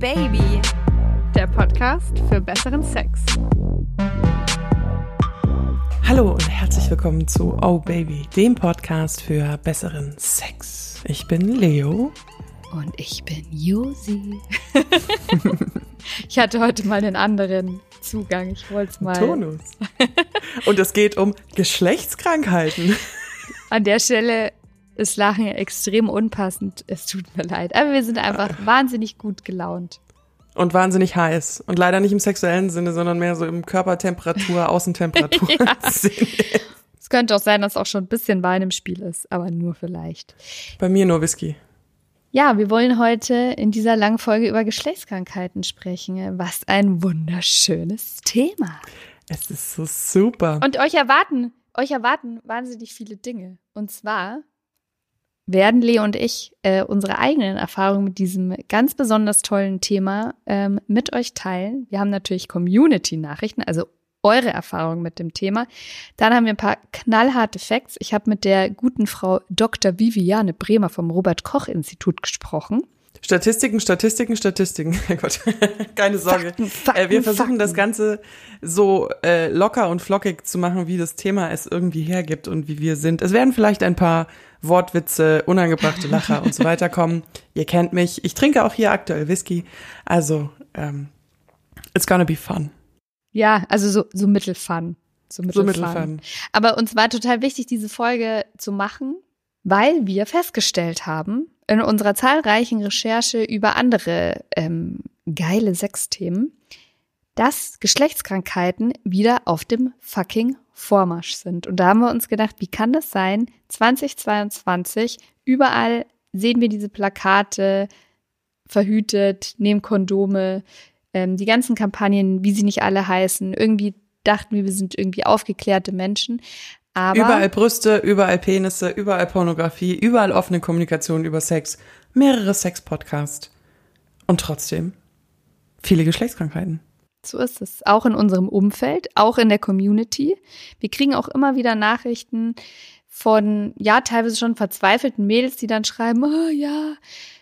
Baby, der Podcast für besseren Sex. Hallo und herzlich willkommen zu Oh Baby, dem Podcast für besseren Sex. Ich bin Leo. Und ich bin Josi. ich hatte heute mal einen anderen Zugang. Ich wollte es mal. Tonus. Und es geht um Geschlechtskrankheiten. An der Stelle ist Lachen extrem unpassend. Es tut mir leid. Aber wir sind einfach wahnsinnig gut gelaunt. Und wahnsinnig heiß. Und leider nicht im sexuellen Sinne, sondern mehr so im Körpertemperatur, Außentemperatur. ja. Es könnte auch sein, dass auch schon ein bisschen Wein im Spiel ist, aber nur vielleicht. Bei mir nur Whisky. Ja, wir wollen heute in dieser langen Folge über Geschlechtskrankheiten sprechen. Was ein wunderschönes Thema. Es ist so super. Und euch erwarten, euch erwarten wahnsinnig viele Dinge. Und zwar werden Leo und ich äh, unsere eigenen Erfahrungen mit diesem ganz besonders tollen Thema ähm, mit euch teilen. Wir haben natürlich Community-Nachrichten, also eure Erfahrungen mit dem Thema. Dann haben wir ein paar knallharte Facts. Ich habe mit der guten Frau Dr. Viviane Bremer vom Robert Koch Institut gesprochen. Statistiken, Statistiken, Statistiken. Gott, keine Sorge. Fakten, Fakten, äh, wir versuchen Fakten. das Ganze so äh, locker und flockig zu machen, wie das Thema es irgendwie hergibt und wie wir sind. Es werden vielleicht ein paar Wortwitze, unangebrachte Lacher und so weiter kommen. Ihr kennt mich. Ich trinke auch hier aktuell Whisky. Also, ähm, it's gonna be fun. Ja, also so, so mittelfun. So mittelfun. So mittelfun. Aber uns war total wichtig, diese Folge zu machen, weil wir festgestellt haben, in unserer zahlreichen Recherche über andere ähm, geile Sexthemen, dass Geschlechtskrankheiten wieder auf dem fucking Vormarsch sind. Und da haben wir uns gedacht, wie kann das sein? 2022, überall sehen wir diese Plakate, verhütet, nehmen Kondome, ähm, die ganzen Kampagnen, wie sie nicht alle heißen. Irgendwie dachten wir, wir sind irgendwie aufgeklärte Menschen. Aber überall Brüste, überall Penisse, überall Pornografie, überall offene Kommunikation über Sex, mehrere Sex-Podcasts. Und trotzdem viele Geschlechtskrankheiten. So ist es. Auch in unserem Umfeld, auch in der Community. Wir kriegen auch immer wieder Nachrichten von, ja, teilweise schon verzweifelten Mädels, die dann schreiben, oh ja,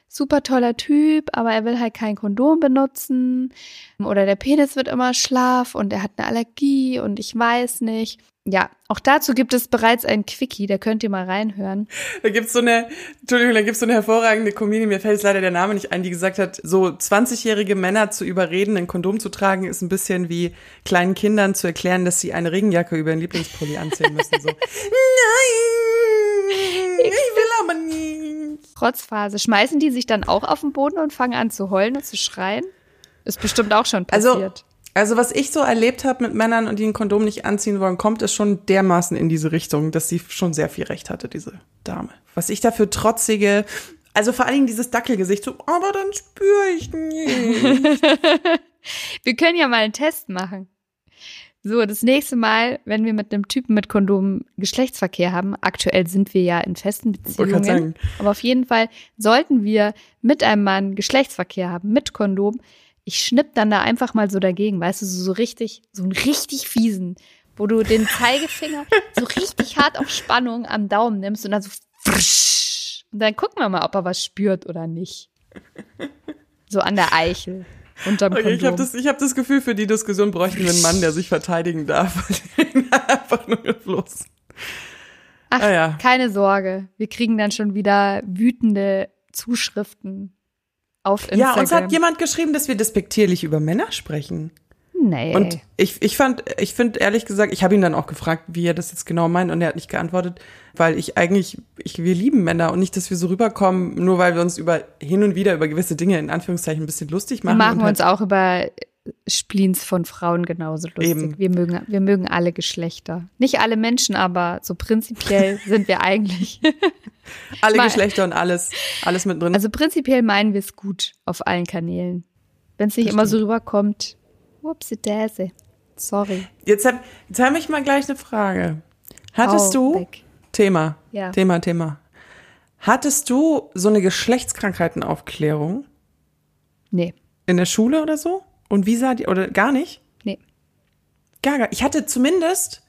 super toller Typ, aber er will halt kein Kondom benutzen. Oder der Penis wird immer schlaff und er hat eine Allergie und ich weiß nicht. Ja, auch dazu gibt es bereits ein Quickie, da könnt ihr mal reinhören. Da gibt's so eine, Entschuldigung, da gibt's so eine hervorragende Comedian, mir fällt jetzt leider der Name nicht ein, die gesagt hat, so 20-jährige Männer zu überreden, ein Kondom zu tragen, ist ein bisschen wie kleinen Kindern zu erklären, dass sie eine Regenjacke über einen Lieblingspulli anziehen müssen. So, nein, ich will aber nicht. Rotzphase. Schmeißen die sich dann auch auf den Boden und fangen an zu heulen und zu schreien? Ist bestimmt auch schon also, passiert. Also, also was ich so erlebt habe mit Männern und die ein Kondom nicht anziehen wollen, kommt es schon dermaßen in diese Richtung, dass sie schon sehr viel Recht hatte, diese Dame. Was ich dafür trotzige, also vor allen Dingen dieses Dackelgesicht, so, aber dann spüre ich nicht. wir können ja mal einen Test machen. So, das nächste Mal, wenn wir mit einem Typen mit Kondom Geschlechtsverkehr haben, aktuell sind wir ja in festen Beziehungen, aber auf jeden Fall sollten wir mit einem Mann Geschlechtsverkehr haben, mit Kondom, ich schnipp dann da einfach mal so dagegen, weißt du, so, so richtig, so einen richtig fiesen, wo du den Zeigefinger so richtig hart auf Spannung am Daumen nimmst und dann so frisch. Und dann gucken wir mal, ob er was spürt oder nicht. So an der Eichel. Unterm okay, ich habe das, ich hab das Gefühl, für die Diskussion bräuchten wir einen Mann, der sich verteidigen darf. einfach nur los. Ach, ah, ja. keine Sorge. Wir kriegen dann schon wieder wütende Zuschriften auf Instagram. Ja, uns hat jemand geschrieben, dass wir despektierlich über Männer sprechen. Nee. Und ich, ich fand, ich finde ehrlich gesagt, ich habe ihn dann auch gefragt, wie er das jetzt genau meint und er hat nicht geantwortet, weil ich eigentlich, ich, wir lieben Männer und nicht, dass wir so rüberkommen, nur weil wir uns über hin und wieder über gewisse Dinge in Anführungszeichen ein bisschen lustig machen. Wir machen halt uns auch über Spleens von Frauen genauso lustig. Eben. Wir mögen, wir mögen alle Geschlechter. Nicht alle Menschen, aber so prinzipiell sind wir eigentlich. alle meine, Geschlechter und alles, alles mit drin. Also prinzipiell meinen wir es gut auf allen Kanälen. Wenn es nicht das immer stimmt. so rüberkommt, whoopsie daisy. Sorry. Jetzt habe jetzt hab ich mal gleich eine Frage. Hattest oh, du weg. Thema, ja. Thema, Thema. Hattest du so eine Geschlechtskrankheitenaufklärung? Nee. In der Schule oder so? Und wie sah die, oder gar nicht? Nee. Gar, gar. Ich hatte zumindest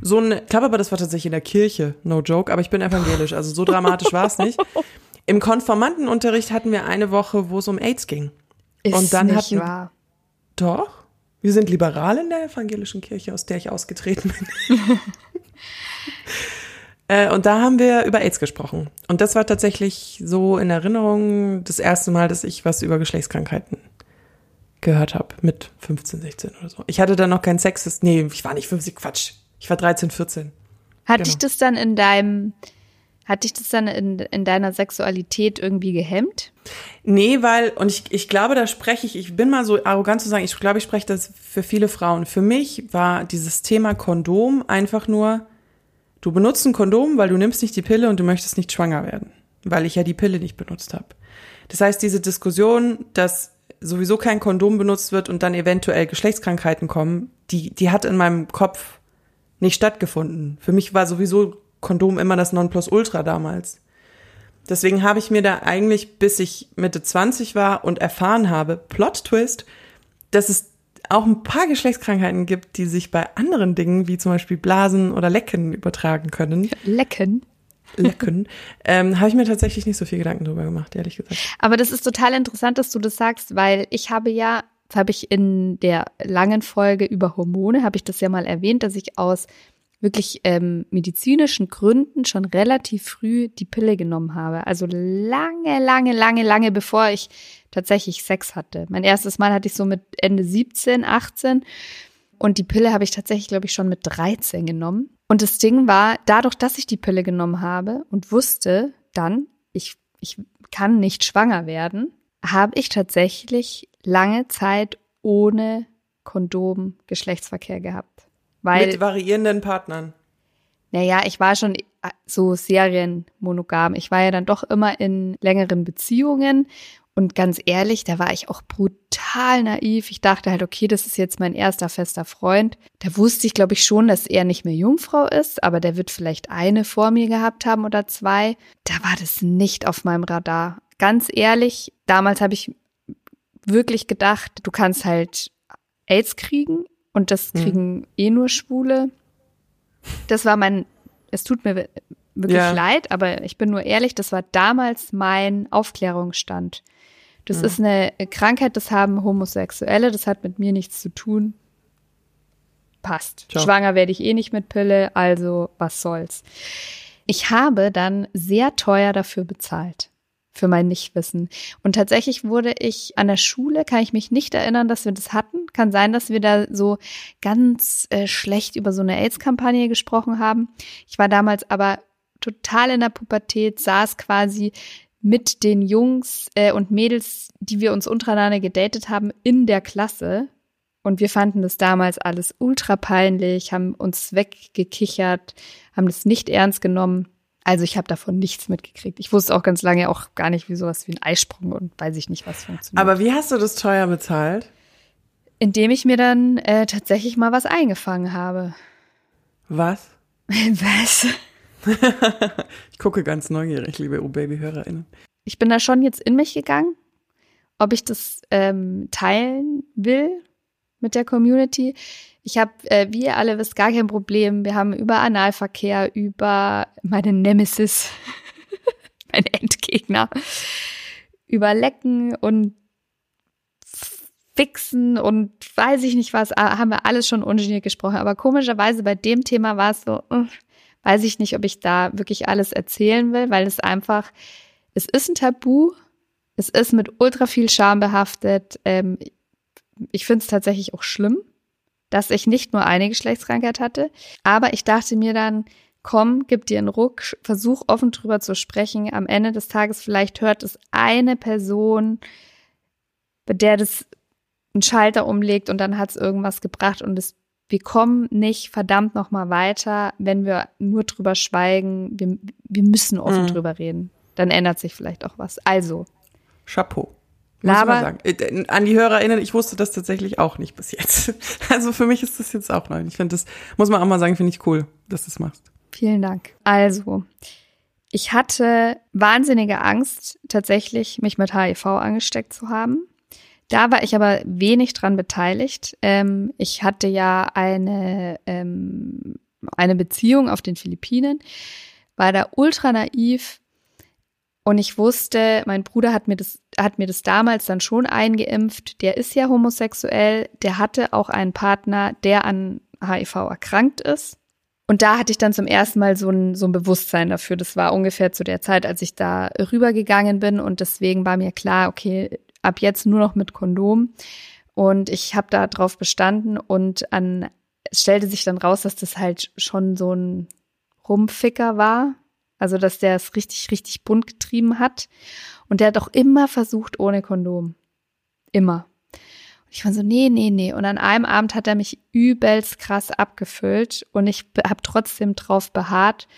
so ein, ich glaube aber, das war tatsächlich in der Kirche, no joke, aber ich bin evangelisch, also so dramatisch war es nicht. Im Konformantenunterricht hatten wir eine Woche, wo es um AIDS ging. Ist und dann nicht hatten, wahr. Doch. Wir sind liberal in der evangelischen Kirche, aus der ich ausgetreten bin. äh, und da haben wir über AIDS gesprochen. Und das war tatsächlich so in Erinnerung das erste Mal, dass ich was über Geschlechtskrankheiten gehört habe. Mit 15, 16 oder so. Ich hatte da noch keinen Sex. Nee, ich war nicht 50, Quatsch. Ich war 13, 14. Hat genau. dich das dann in deinem hat dich das dann in, in deiner Sexualität irgendwie gehemmt? Nee, weil, und ich, ich glaube, da spreche ich, ich bin mal so arrogant zu sagen, ich glaube, ich spreche das für viele Frauen. Für mich war dieses Thema Kondom einfach nur, du benutzt ein Kondom, weil du nimmst nicht die Pille und du möchtest nicht schwanger werden, weil ich ja die Pille nicht benutzt habe. Das heißt, diese Diskussion, dass sowieso kein Kondom benutzt wird und dann eventuell Geschlechtskrankheiten kommen, die, die hat in meinem Kopf nicht stattgefunden. Für mich war sowieso Kondom immer das Nonplusultra damals. Deswegen habe ich mir da eigentlich, bis ich Mitte 20 war und erfahren habe, Plot Twist, dass es auch ein paar Geschlechtskrankheiten gibt, die sich bei anderen Dingen, wie zum Beispiel Blasen oder Lecken, übertragen können. Lecken? Lecken. ähm, habe ich mir tatsächlich nicht so viel Gedanken drüber gemacht, ehrlich gesagt. Aber das ist total interessant, dass du das sagst, weil ich habe ja, das habe ich in der langen Folge über Hormone, habe ich das ja mal erwähnt, dass ich aus wirklich ähm, medizinischen Gründen schon relativ früh die Pille genommen habe. Also lange, lange, lange, lange bevor ich tatsächlich Sex hatte. Mein erstes Mal hatte ich so mit Ende 17, 18 und die Pille habe ich tatsächlich, glaube ich, schon mit 13 genommen. Und das Ding war, dadurch, dass ich die Pille genommen habe und wusste dann, ich, ich kann nicht schwanger werden, habe ich tatsächlich lange Zeit ohne Kondom Geschlechtsverkehr gehabt. Weil, Mit variierenden Partnern. Naja, ich war schon so serienmonogam. Ich war ja dann doch immer in längeren Beziehungen. Und ganz ehrlich, da war ich auch brutal naiv. Ich dachte halt, okay, das ist jetzt mein erster fester Freund. Da wusste ich, glaube ich, schon, dass er nicht mehr Jungfrau ist, aber der wird vielleicht eine vor mir gehabt haben oder zwei. Da war das nicht auf meinem Radar. Ganz ehrlich, damals habe ich wirklich gedacht, du kannst halt AIDS kriegen und das hm. kriegen mhm. eh nur Schwule. Das war mein, es tut mir wirklich ja. leid, aber ich bin nur ehrlich, das war damals mein Aufklärungsstand. Das mhm. ist eine Krankheit, das haben Homosexuelle, das hat mit mir nichts zu tun. Passt. Ciao. Schwanger werde ich eh nicht mit Pille, also was soll's. Ich habe dann sehr teuer dafür bezahlt für mein Nichtwissen. Und tatsächlich wurde ich an der Schule, kann ich mich nicht erinnern, dass wir das hatten. Kann sein, dass wir da so ganz äh, schlecht über so eine AIDS-Kampagne gesprochen haben. Ich war damals aber total in der Pubertät, saß quasi mit den Jungs äh, und Mädels, die wir uns untereinander gedatet haben, in der Klasse. Und wir fanden das damals alles ultra peinlich, haben uns weggekichert, haben das nicht ernst genommen. Also ich habe davon nichts mitgekriegt. Ich wusste auch ganz lange auch gar nicht, wie sowas wie ein Eisprung und weiß ich nicht, was funktioniert. Aber wie hast du das teuer bezahlt? Indem ich mir dann äh, tatsächlich mal was eingefangen habe. Was? was? ich gucke ganz neugierig, liebe O-Baby-HörerInnen. Ich bin da schon jetzt in mich gegangen, ob ich das ähm, teilen will mit der Community. Ich habe, äh, wie ihr alle wisst, gar kein Problem. Wir haben über Analverkehr, über meine Nemesis, mein Endgegner, über Lecken und Fixen und weiß ich nicht was, haben wir alles schon ungeniert gesprochen. Aber komischerweise bei dem Thema war es so, uh, weiß ich nicht, ob ich da wirklich alles erzählen will, weil es einfach, es ist ein Tabu, es ist mit ultra viel Scham behaftet. Ähm, ich finde es tatsächlich auch schlimm, dass ich nicht nur eine Geschlechtskrankheit hatte, aber ich dachte mir dann, komm, gib dir einen Ruck, versuch offen drüber zu sprechen. Am Ende des Tages vielleicht hört es eine Person, bei der das einen Schalter umlegt und dann hat es irgendwas gebracht und es wir kommen nicht verdammt noch mal weiter, wenn wir nur drüber schweigen. Wir, wir müssen offen mhm. drüber reden. Dann ändert sich vielleicht auch was. Also. Chapeau. Sagen. Äh, an die HörerInnen, ich wusste das tatsächlich auch nicht bis jetzt. Also für mich ist das jetzt auch neu. Ich finde das, muss man auch mal sagen, finde ich cool, dass du das machst. Vielen Dank. Also, ich hatte wahnsinnige Angst, tatsächlich mich mit HIV angesteckt zu haben. Da war ich aber wenig dran beteiligt. Ähm, ich hatte ja eine, ähm, eine Beziehung auf den Philippinen, war da ultra naiv, Und ich wusste, mein Bruder hat mir das, hat mir das damals dann schon eingeimpft. Der ist ja homosexuell. Der hatte auch einen Partner, der an HIV erkrankt ist. Und da hatte ich dann zum ersten Mal so ein, so ein Bewusstsein dafür. Das war ungefähr zu der Zeit, als ich da rübergegangen bin. Und deswegen war mir klar, okay, ab jetzt nur noch mit Kondom. Und ich habe da drauf bestanden und an, es stellte sich dann raus, dass das halt schon so ein Rumficker war. Also, dass der es richtig, richtig bunt getrieben hat. Und der hat auch immer versucht ohne Kondom. Immer. Und ich war so, nee, nee, nee. Und an einem Abend hat er mich übelst krass abgefüllt und ich habe trotzdem drauf beharrt.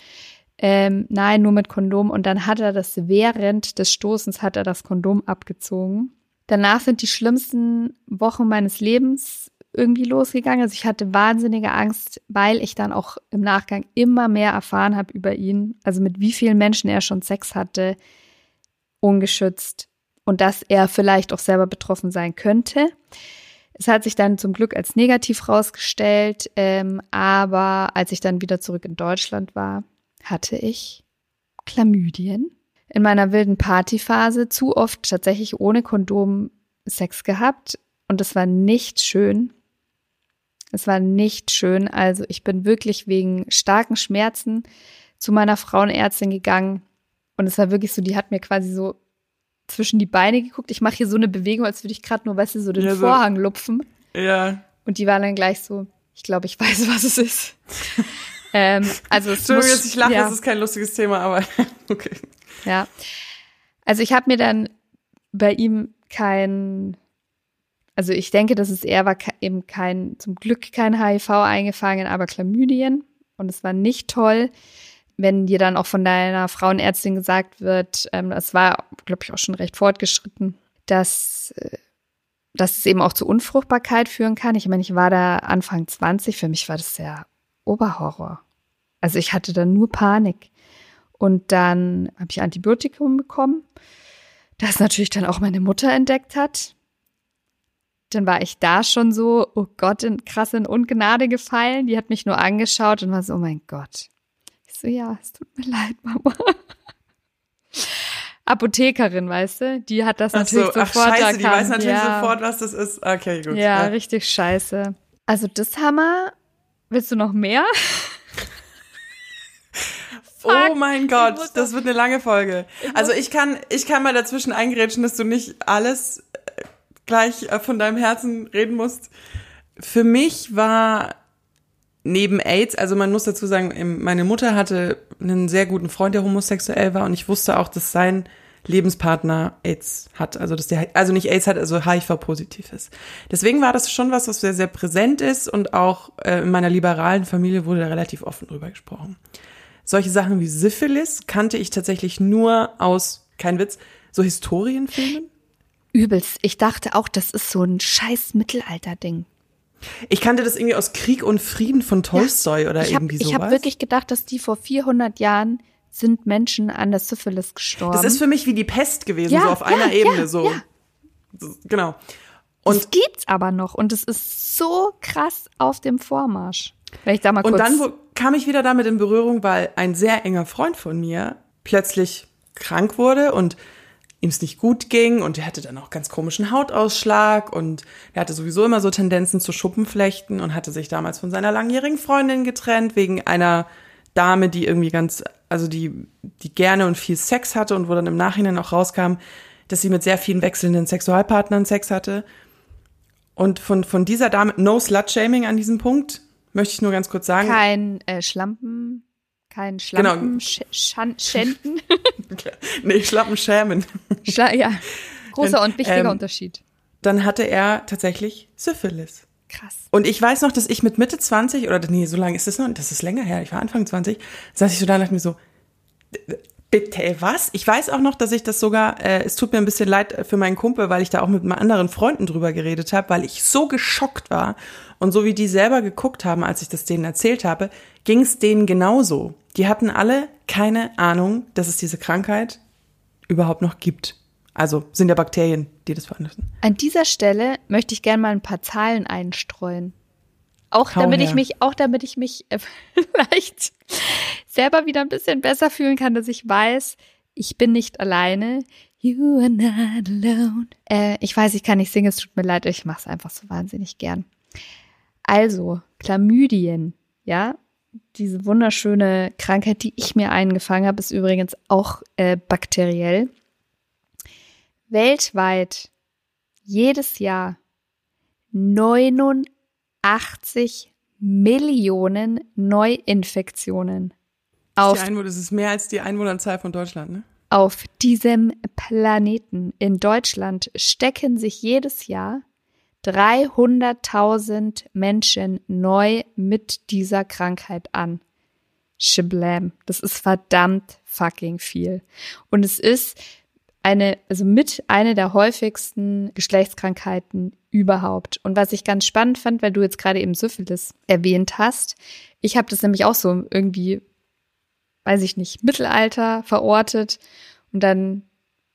Ähm, nein, nur mit Kondom. Und dann hat er das während des Stoßens hat er das Kondom abgezogen. Danach sind die schlimmsten Wochen meines Lebens irgendwie losgegangen. Also ich hatte wahnsinnige Angst, weil ich dann auch im Nachgang immer mehr erfahren habe über ihn. Also mit wie vielen Menschen er schon Sex hatte, ungeschützt und dass er vielleicht auch selber betroffen sein könnte. Es hat sich dann zum Glück als negativ rausgestellt, ähm, aber als ich dann wieder zurück in Deutschland war, hatte ich Chlamydien. In meiner wilden Partyphase zu oft tatsächlich ohne Kondom Sex gehabt und es war nicht schön. Es war nicht schön. Also ich bin wirklich wegen starken Schmerzen zu meiner Frauenärztin gegangen. Und es war wirklich so, die hat mir quasi so zwischen die Beine geguckt. Ich mache hier so eine Bewegung, als würde ich gerade nur, weißt du, so den ja, Vorhang lupfen. Ja. Und die war dann gleich so, ich glaube, ich weiß, was es ist. ähm, also es Entschuldigung, muss, ich lache, ja. das ist kein lustiges Thema, aber okay. Ja. Also ich habe mir dann bei ihm kein also ich denke, dass es eher war eben kein, zum Glück kein HIV eingefangen, aber Chlamydien. Und es war nicht toll, wenn dir dann auch von deiner Frauenärztin gesagt wird, ähm, das war, glaube ich, auch schon recht fortgeschritten, dass, äh, dass es eben auch zu Unfruchtbarkeit führen kann. Ich meine, ich war da Anfang 20, für mich war das ja Oberhorror. Also ich hatte da nur Panik. Und dann habe ich Antibiotikum bekommen, das natürlich dann auch meine Mutter entdeckt hat dann war ich da schon so, oh Gott, in, krass in Ungnade gefallen. Die hat mich nur angeschaut und war so, oh mein Gott. Ich so, ja, es tut mir leid, Mama. Apothekerin, weißt du? Die hat das ach natürlich so, sofort ach, scheiße, erkannt. Die weiß natürlich ja. sofort, was das ist. Okay, gut. Ja, ja, richtig scheiße. Also das Hammer. Willst du noch mehr? oh mein Gott, das wird eine lange Folge. Also ich kann, ich kann mal dazwischen eingrätschen, dass du nicht alles gleich äh, von deinem Herzen reden musst. Für mich war neben AIDS, also man muss dazu sagen, meine Mutter hatte einen sehr guten Freund, der homosexuell war und ich wusste auch, dass sein Lebenspartner AIDS hat, also dass der also nicht AIDS hat, also HIV-positiv ist. Deswegen war das schon was, was sehr sehr präsent ist und auch äh, in meiner liberalen Familie wurde da relativ offen drüber gesprochen. Solche Sachen wie Syphilis kannte ich tatsächlich nur aus, kein Witz, so Historienfilmen. Übelst. Ich dachte auch, das ist so ein scheiß Mittelalter-Ding. Ich kannte das irgendwie aus Krieg und Frieden von Tolstoi ja, oder hab, irgendwie sowas. Ich habe wirklich gedacht, dass die vor 400 Jahren sind Menschen an der Syphilis gestorben. Das ist für mich wie die Pest gewesen, ja, so auf ja, einer Ebene, so. Genau. Und es gibt's aber noch und es ist so krass auf dem Vormarsch. Vielleicht da mal kurz. Und dann kam ich wieder damit in Berührung, weil ein sehr enger Freund von mir plötzlich krank wurde und ihm es nicht gut ging und er hatte dann auch ganz komischen Hautausschlag und er hatte sowieso immer so Tendenzen zu Schuppenflechten und hatte sich damals von seiner langjährigen Freundin getrennt wegen einer Dame, die irgendwie ganz, also die, die gerne und viel Sex hatte und wo dann im Nachhinein auch rauskam, dass sie mit sehr vielen wechselnden Sexualpartnern Sex hatte. Und von, von dieser Dame, no Slut-Shaming an diesem Punkt, möchte ich nur ganz kurz sagen. Kein äh, Schlampen kein Schlampen genau. schänden. nee, Schlappen schämen. Schla ja, großer und wichtiger ähm, Unterschied. Dann hatte er tatsächlich Syphilis. Krass. Und ich weiß noch, dass ich mit Mitte 20, oder nee, so lange ist es noch, das ist länger her, ich war Anfang 20, saß ich so da und dachte mir so, bitte was? Ich weiß auch noch, dass ich das sogar, äh, es tut mir ein bisschen leid für meinen Kumpel, weil ich da auch mit anderen Freunden drüber geredet habe, weil ich so geschockt war. Und so wie die selber geguckt haben, als ich das denen erzählt habe, ging es denen genauso. Die hatten alle keine Ahnung, dass es diese Krankheit überhaupt noch gibt. Also sind ja Bakterien, die das veranlassen. An dieser Stelle möchte ich gerne mal ein paar Zahlen einstreuen. Auch Hau damit her. ich mich, auch damit ich mich äh, vielleicht selber wieder ein bisschen besser fühlen kann, dass ich weiß, Ich bin nicht alleine. You are not alone. Äh, ich weiß, ich kann nicht singen, es tut mir leid, ich mache es einfach so wahnsinnig gern. Also, Chlamydien, ja, diese wunderschöne Krankheit, die ich mir eingefangen habe, ist übrigens auch äh, bakteriell. Weltweit jedes Jahr 89 Millionen Neuinfektionen. Auf, das, das ist mehr als die Einwohnerzahl von Deutschland, ne? Auf diesem Planeten in Deutschland stecken sich jedes Jahr 300.000 Menschen neu mit dieser Krankheit an. Shablam. Das ist verdammt fucking viel. Und es ist eine, also mit eine der häufigsten Geschlechtskrankheiten überhaupt. Und was ich ganz spannend fand, weil du jetzt gerade eben Syphilis erwähnt hast, ich habe das nämlich auch so irgendwie, weiß ich nicht, Mittelalter verortet und dann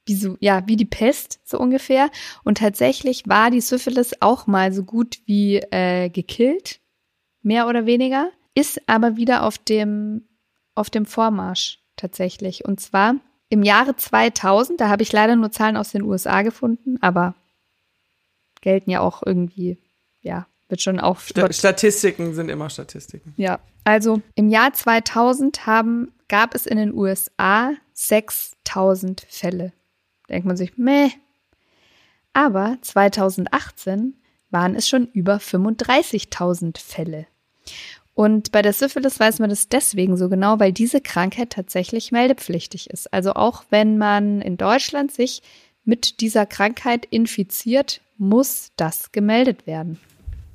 wie so, ja, wie die Pest, so ungefähr. Und tatsächlich war die Syphilis auch mal so gut wie äh, gekillt, mehr oder weniger, ist aber wieder auf dem, auf dem Vormarsch tatsächlich. Und zwar im Jahre 2000, da habe ich leider nur Zahlen aus den USA gefunden, aber gelten ja auch irgendwie, ja, wird schon auch. Statistiken sind immer Statistiken. Ja, also im Jahr 2000 haben, gab es in den USA 6000 Fälle denkt man sich, meh. Aber 2018 waren es schon über 35.000 Fälle. Und bei der Syphilis weiß man das deswegen so genau, weil diese Krankheit tatsächlich meldepflichtig ist. Also auch wenn man in Deutschland sich mit dieser Krankheit infiziert, muss das gemeldet werden.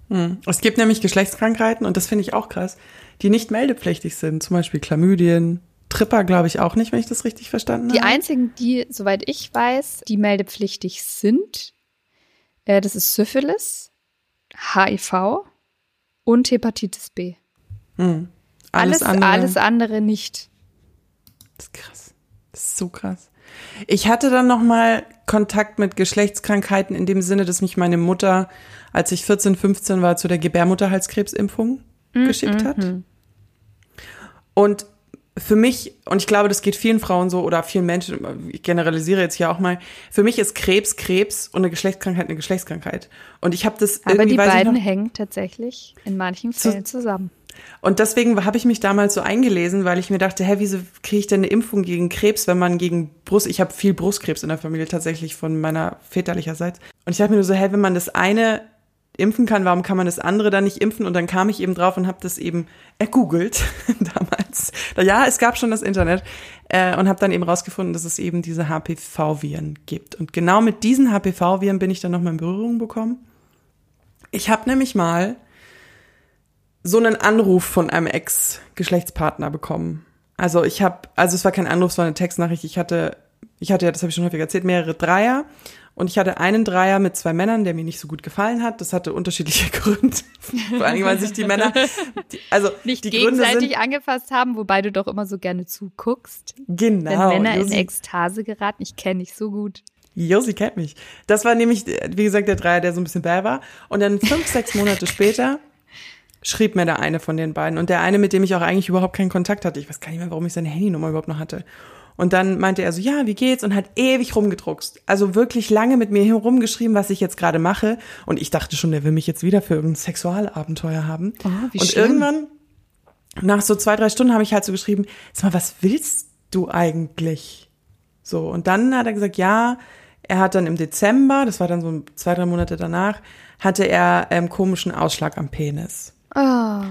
Hm. Es gibt nämlich Geschlechtskrankheiten, und das finde ich auch krass, die nicht meldepflichtig sind. Zum Beispiel Chlamydien, Tripper glaube ich auch nicht, wenn ich das richtig verstanden die habe. Die einzigen, die, soweit ich weiß, die meldepflichtig sind, äh, das ist Syphilis, HIV und Hepatitis B. Hm. Alles, alles, andere, alles andere nicht. Das ist krass. Das ist so krass. Ich hatte dann noch mal Kontakt mit Geschlechtskrankheiten in dem Sinne, dass mich meine Mutter, als ich 14, 15 war, zu der Gebärmutterhalskrebsimpfung mm, geschickt hat. Mm. Und für mich, und ich glaube, das geht vielen Frauen so oder vielen Menschen, ich generalisiere jetzt hier auch mal, für mich ist Krebs Krebs und eine Geschlechtskrankheit eine Geschlechtskrankheit. Und ich habe das Aber irgendwie. Aber die beiden noch, hängen tatsächlich in manchen Fällen zu, zusammen. Und deswegen habe ich mich damals so eingelesen, weil ich mir dachte, hä, wieso kriege ich denn eine Impfung gegen Krebs, wenn man gegen Brust, ich habe viel Brustkrebs in der Familie tatsächlich von meiner väterlicherseits. Und ich dachte mir nur so, hä, wenn man das eine impfen kann, warum kann man das andere dann nicht impfen? Und dann kam ich eben drauf und habe das eben ergoogelt damals. Ja, es gab schon das Internet äh, und habe dann eben rausgefunden, dass es eben diese HPV-Viren gibt. Und genau mit diesen HPV-Viren bin ich dann nochmal in Berührung bekommen. Ich habe nämlich mal so einen Anruf von einem Ex-Geschlechtspartner bekommen. Also ich habe, also es war kein Anruf, es war eine Textnachricht. Ich hatte, ich hatte ja, das habe ich schon häufig erzählt, mehrere Dreier und ich hatte einen Dreier mit zwei Männern, der mir nicht so gut gefallen hat. Das hatte unterschiedliche Gründe. Vor allem, weil sich die Männer, die, also nicht die gegenseitig Gründe sind, angefasst haben, wobei du doch immer so gerne zuguckst. Genau. Wenn Männer Josi, in Ekstase geraten. Ich kenne dich so gut. Josi kennt mich. Das war nämlich, wie gesagt, der Dreier, der so ein bisschen bäh war. Und dann fünf, sechs Monate später schrieb mir der eine von den beiden. Und der eine, mit dem ich auch eigentlich überhaupt keinen Kontakt hatte. Ich weiß gar nicht mehr, warum ich seine Handynummer überhaupt noch hatte. Und dann meinte er so, ja, wie geht's? Und hat ewig rumgedruckst. Also wirklich lange mit mir herumgeschrieben, was ich jetzt gerade mache. Und ich dachte schon, der will mich jetzt wieder für irgendein Sexualabenteuer haben. Oh, wie und schlimm. irgendwann, nach so zwei, drei Stunden, habe ich halt so geschrieben, sag mal, was willst du eigentlich? So, und dann hat er gesagt, ja, er hat dann im Dezember, das war dann so zwei, drei Monate danach, hatte er ähm, komischen Ausschlag am Penis. Oh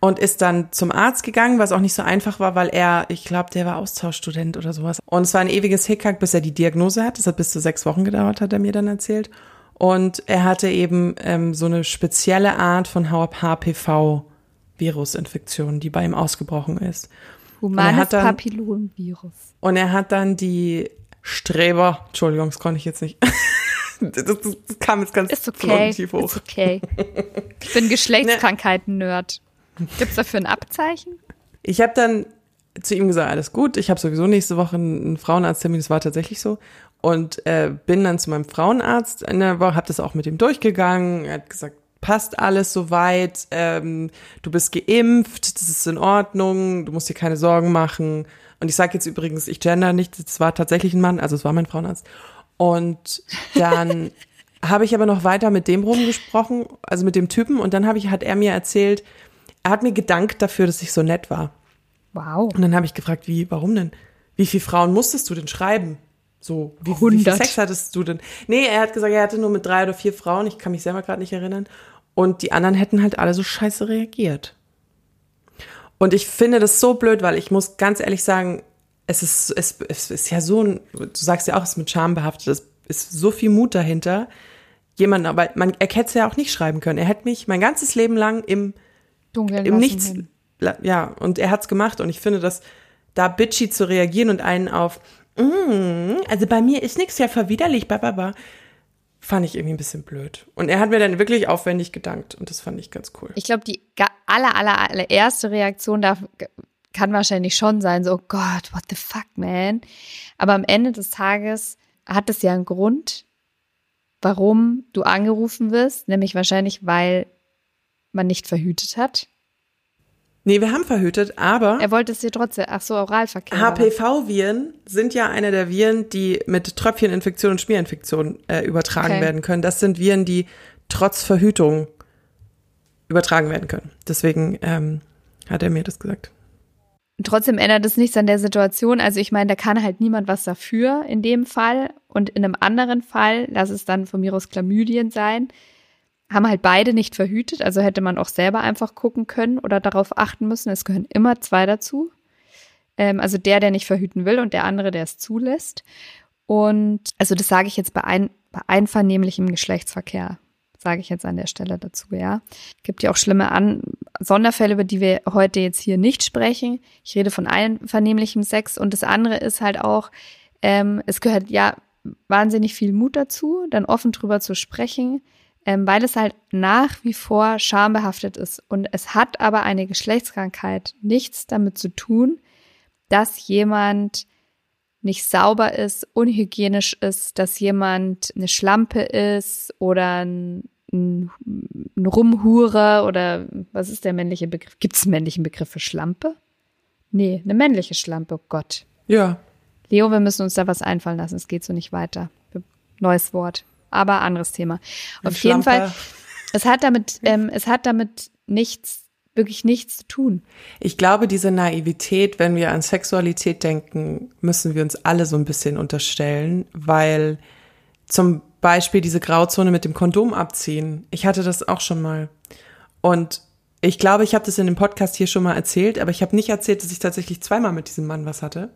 und ist dann zum Arzt gegangen, was auch nicht so einfach war, weil er, ich glaube, der war Austauschstudent oder sowas. Und es war ein eviges Hickhack, bis er die Diagnose hat. Das hat bis zu sechs Wochen gedauert, hat er mir dann erzählt. Und er hatte eben ähm, so eine spezielle Art von HPV-Virusinfektion, die bei ihm ausgebrochen ist. Humanes dann, Papillonvirus. Und er hat dann die Streber, Entschuldigung, das konnte ich jetzt nicht. das, das, kam jetzt ganz Ist okay. hoch. Ist okay. Ich bin Geschlechtskrankheiten-Nerd. Gibt es dafür ein Abzeichen? Ich habe dann zu ihm gesagt, alles gut, ich habe sowieso nächste Woche einen Frauenarzttermin, das war tatsächlich so. Und äh, bin dann zu meinem Frauenarzt in der Woche, habe das auch mit ihm durchgegangen. Er hat gesagt, passt alles soweit, ähm, du bist geimpft, das ist in Ordnung, du musst dir keine Sorgen machen. Und ich sage jetzt übrigens, ich gender nicht, es war tatsächlich ein Mann, also es war mein Frauenarzt. Und dann habe ich aber noch weiter mit dem rumgesprochen, also mit dem Typen, und dann habe ich, hat er mir erzählt, er hat mir gedankt dafür, dass ich so nett war. Wow. Und dann habe ich gefragt, wie, warum denn? Wie viele Frauen musstest du denn schreiben? So, wie, wie viel Sex hattest du denn? Nee, er hat gesagt, er hatte nur mit drei oder vier Frauen, ich kann mich selber gerade nicht erinnern. Und die anderen hätten halt alle so scheiße reagiert. Und ich finde das so blöd, weil ich muss ganz ehrlich sagen, es ist, es, es ist ja so ein, du sagst ja auch, es ist mit Scham behaftet, es ist so viel Mut dahinter. Jemand, aber man, er hätte es ja auch nicht schreiben können. Er hätte mich mein ganzes Leben lang im, Dunkeln im Nichts, hin. ja, und er hat's gemacht. Und ich finde, dass da bitchy zu reagieren und einen auf, mm, also bei mir ist nichts ja verwiderlich, bababa, fand ich irgendwie ein bisschen blöd. Und er hat mir dann wirklich aufwendig gedankt und das fand ich ganz cool. Ich glaube, die aller, aller, allererste Reaktion da kann wahrscheinlich schon sein, so, oh Gott, what the fuck, man. Aber am Ende des Tages hat es ja einen Grund, warum du angerufen wirst, nämlich wahrscheinlich, weil man nicht verhütet hat. Nee, wir haben verhütet, aber. Er wollte es dir trotzdem, ach so, Oralverkehr. HPV-Viren sind ja eine der Viren, die mit Tröpfcheninfektion und Schmierinfektion äh, übertragen okay. werden können. Das sind Viren, die trotz Verhütung übertragen werden können. Deswegen ähm, hat er mir das gesagt. Trotzdem ändert es nichts an der Situation. Also ich meine, da kann halt niemand was dafür in dem Fall. Und in einem anderen Fall, lass es dann von mir aus Chlamydien sein, haben halt beide nicht verhütet, also hätte man auch selber einfach gucken können oder darauf achten müssen. Es gehören immer zwei dazu. Ähm, also der, der nicht verhüten will und der andere, der es zulässt. Und also das sage ich jetzt bei, ein, bei einvernehmlichem Geschlechtsverkehr, sage ich jetzt an der Stelle dazu, ja. Gibt ja auch schlimme an Sonderfälle, über die wir heute jetzt hier nicht sprechen. Ich rede von einvernehmlichem Sex und das andere ist halt auch, ähm, es gehört ja wahnsinnig viel Mut dazu, dann offen drüber zu sprechen ähm, weil es halt nach wie vor schambehaftet ist. Und es hat aber eine Geschlechtskrankheit nichts damit zu tun, dass jemand nicht sauber ist, unhygienisch ist, dass jemand eine Schlampe ist oder ein, ein, ein Rumhurer oder was ist der männliche Begriff? Gibt es einen männlichen Begriff für Schlampe? Nee, eine männliche Schlampe, oh Gott. Ja. Leo, wir müssen uns da was einfallen lassen, es geht so nicht weiter. Neues Wort aber anderes Thema. Auf jeden Fall, es hat damit, ähm, es hat damit nichts, wirklich nichts zu tun. Ich glaube, diese Naivität, wenn wir an Sexualität denken, müssen wir uns alle so ein bisschen unterstellen, weil zum Beispiel diese Grauzone mit dem Kondom abziehen. Ich hatte das auch schon mal. Und ich glaube, ich habe das in dem Podcast hier schon mal erzählt, aber ich habe nicht erzählt, dass ich tatsächlich zweimal mit diesem Mann was hatte,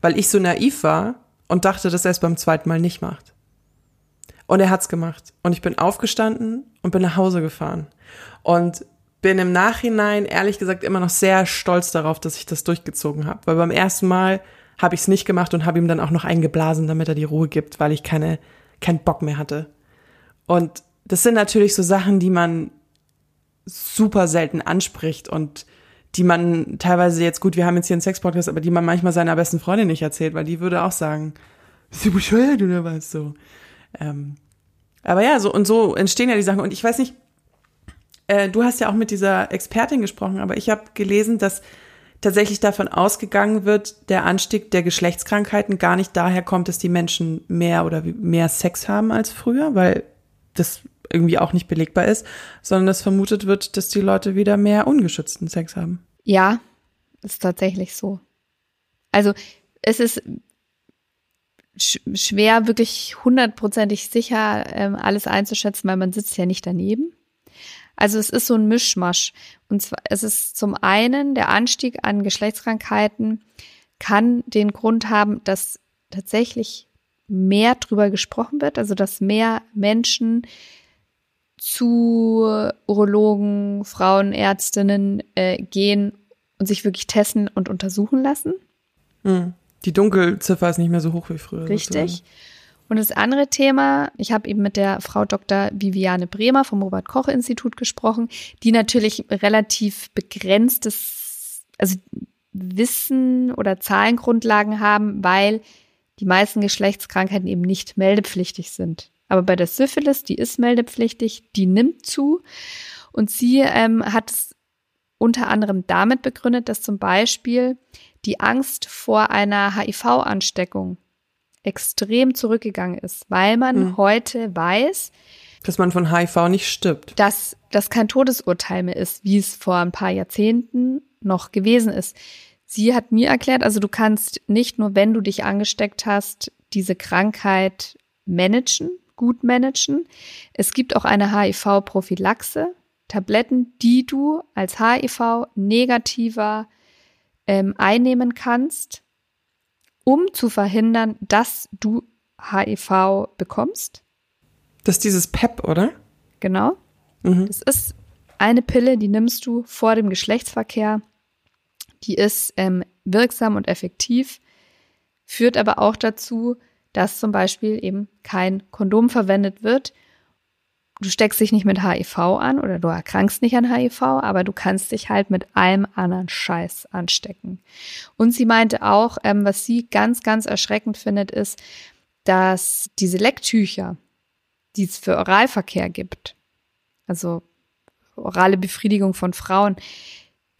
weil ich so naiv war und dachte, dass er es beim zweiten Mal nicht macht. Und er hat's gemacht. Und ich bin aufgestanden und bin nach Hause gefahren. Und bin im Nachhinein, ehrlich gesagt, immer noch sehr stolz darauf, dass ich das durchgezogen habe. Weil beim ersten Mal habe ich es nicht gemacht und habe ihm dann auch noch eingeblasen, damit er die Ruhe gibt, weil ich keine, keinen Bock mehr hatte. Und das sind natürlich so Sachen, die man super selten anspricht und die man teilweise jetzt, gut, wir haben jetzt hier einen Sex-Podcast, aber die man manchmal seiner besten Freundin nicht erzählt, weil die würde auch sagen, bist du bescheuert oder was so? Ähm, aber ja, so und so entstehen ja die Sachen. Und ich weiß nicht, äh, du hast ja auch mit dieser Expertin gesprochen, aber ich habe gelesen, dass tatsächlich davon ausgegangen wird, der Anstieg der Geschlechtskrankheiten gar nicht daher kommt, dass die Menschen mehr oder mehr Sex haben als früher, weil das irgendwie auch nicht belegbar ist, sondern dass vermutet wird, dass die Leute wieder mehr ungeschützten Sex haben. Ja, ist tatsächlich so. Also es ist schwer, wirklich hundertprozentig sicher ähm, alles einzuschätzen, weil man sitzt ja nicht daneben. Also es ist so ein Mischmasch. Und zwar, es ist zum einen der Anstieg an Geschlechtskrankheiten kann den Grund haben, dass tatsächlich mehr drüber gesprochen wird, also dass mehr Menschen zu Urologen, Frauenärztinnen äh, gehen und sich wirklich testen und untersuchen lassen. Mhm. Die Dunkelziffer ist nicht mehr so hoch wie früher. Richtig. Sozusagen. Und das andere Thema, ich habe eben mit der Frau Dr. Viviane Bremer vom Robert Koch Institut gesprochen, die natürlich relativ begrenztes, also Wissen oder Zahlengrundlagen haben, weil die meisten Geschlechtskrankheiten eben nicht meldepflichtig sind. Aber bei der Syphilis, die ist meldepflichtig, die nimmt zu. Und sie ähm, hat es unter anderem damit begründet, dass zum Beispiel die Angst vor einer HIV-Ansteckung extrem zurückgegangen ist, weil man mhm. heute weiß, dass man von HIV nicht stirbt. Dass das kein Todesurteil mehr ist, wie es vor ein paar Jahrzehnten noch gewesen ist. Sie hat mir erklärt, also du kannst nicht nur, wenn du dich angesteckt hast, diese Krankheit managen, gut managen. Es gibt auch eine HIV-Prophylaxe, Tabletten, die du als HIV-negativer ähm, einnehmen kannst, um zu verhindern, dass du HIV bekommst. Das ist dieses PEP, oder? Genau. Mhm. Das ist eine Pille, die nimmst du vor dem Geschlechtsverkehr. Die ist ähm, wirksam und effektiv, führt aber auch dazu, dass zum Beispiel eben kein Kondom verwendet wird. Du steckst dich nicht mit HIV an oder du erkrankst nicht an HIV, aber du kannst dich halt mit allem anderen Scheiß anstecken. Und sie meinte auch, ähm, was sie ganz, ganz erschreckend findet, ist, dass diese Lecktücher, die es für Oralverkehr gibt, also orale Befriedigung von Frauen,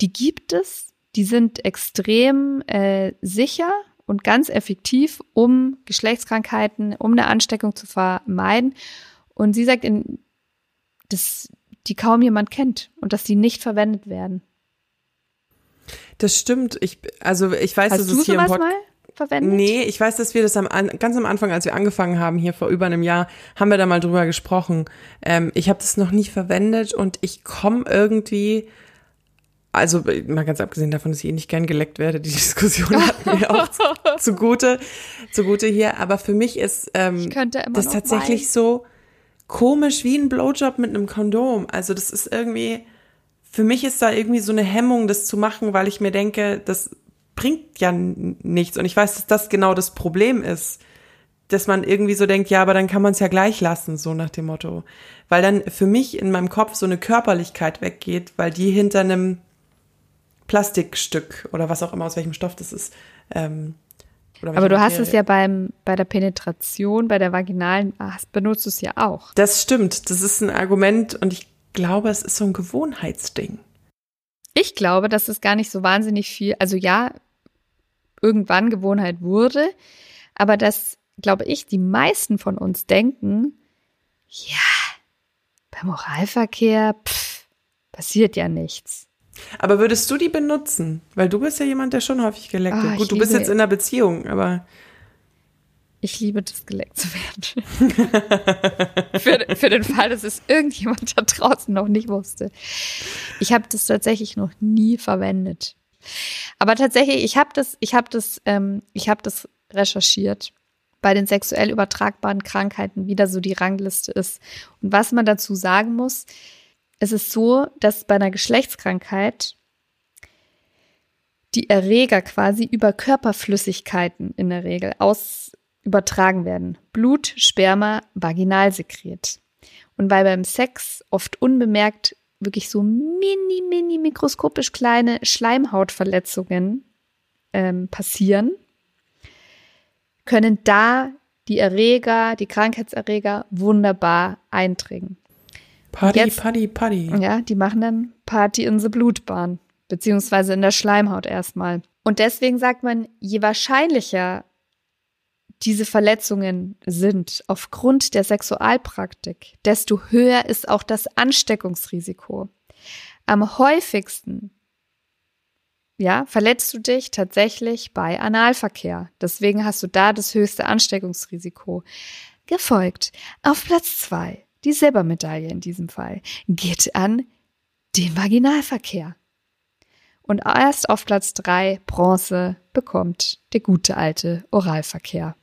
die gibt es, die sind extrem äh, sicher und ganz effektiv, um Geschlechtskrankheiten, um eine Ansteckung zu vermeiden. Und sie sagt, in, dass die kaum jemand kennt und dass die nicht verwendet werden. Das stimmt. Ich, also ich weiß, Hast dass du es hier im Pod mal? verwendet? Nee, ich weiß, dass wir das am, ganz am Anfang, als wir angefangen haben, hier vor über einem Jahr, haben wir da mal drüber gesprochen. Ähm, ich habe das noch nie verwendet und ich komme irgendwie, also mal ganz abgesehen davon, dass ich eh nicht gern geleckt werde, die Diskussion hat mir auch zugute, zugute hier. Aber für mich ist ähm, das tatsächlich weinen. so komisch wie ein Blowjob mit einem Kondom. Also das ist irgendwie, für mich ist da irgendwie so eine Hemmung, das zu machen, weil ich mir denke, das bringt ja nichts. Und ich weiß, dass das genau das Problem ist, dass man irgendwie so denkt, ja, aber dann kann man es ja gleich lassen, so nach dem Motto. Weil dann für mich in meinem Kopf so eine Körperlichkeit weggeht, weil die hinter einem Plastikstück oder was auch immer, aus welchem Stoff das ist. Ähm, aber du hast es ja beim, bei der Penetration, bei der vaginalen, hast, benutzt du es ja auch. Das stimmt. Das ist ein Argument und ich glaube, es ist so ein Gewohnheitsding. Ich glaube, dass es gar nicht so wahnsinnig viel, also ja, irgendwann Gewohnheit wurde, aber dass, glaube ich, die meisten von uns denken, ja, beim Oralverkehr, pff, passiert ja nichts. Aber würdest du die benutzen? Weil du bist ja jemand, der schon häufig geleckt wird. Ah, Gut, du bist jetzt in einer Beziehung, aber. Ich liebe das, geleckt zu werden. für, für den Fall, dass es irgendjemand da draußen noch nicht wusste. Ich habe das tatsächlich noch nie verwendet. Aber tatsächlich, ich habe das, ich habe das, ähm, ich habe das recherchiert bei den sexuell übertragbaren Krankheiten, wie da so die Rangliste ist. Und was man dazu sagen muss, es ist so, dass bei einer Geschlechtskrankheit die Erreger quasi über Körperflüssigkeiten in der Regel aus übertragen werden. Blut, Sperma, Vaginalsekret. Und weil beim Sex oft unbemerkt wirklich so mini, mini mikroskopisch kleine Schleimhautverletzungen ähm, passieren, können da die Erreger, die Krankheitserreger wunderbar eindringen. Party, Jetzt, Party, Party. Ja, die machen dann Party in the Blutbahn, beziehungsweise in der Schleimhaut erstmal. Und deswegen sagt man, je wahrscheinlicher diese Verletzungen sind aufgrund der Sexualpraktik, desto höher ist auch das Ansteckungsrisiko. Am häufigsten ja, verletzt du dich tatsächlich bei Analverkehr. Deswegen hast du da das höchste Ansteckungsrisiko. Gefolgt auf Platz zwei, die Silbermedaille in diesem Fall, geht an den Vaginalverkehr. Und erst auf Platz drei Bronze bekommt der gute alte Oralverkehr.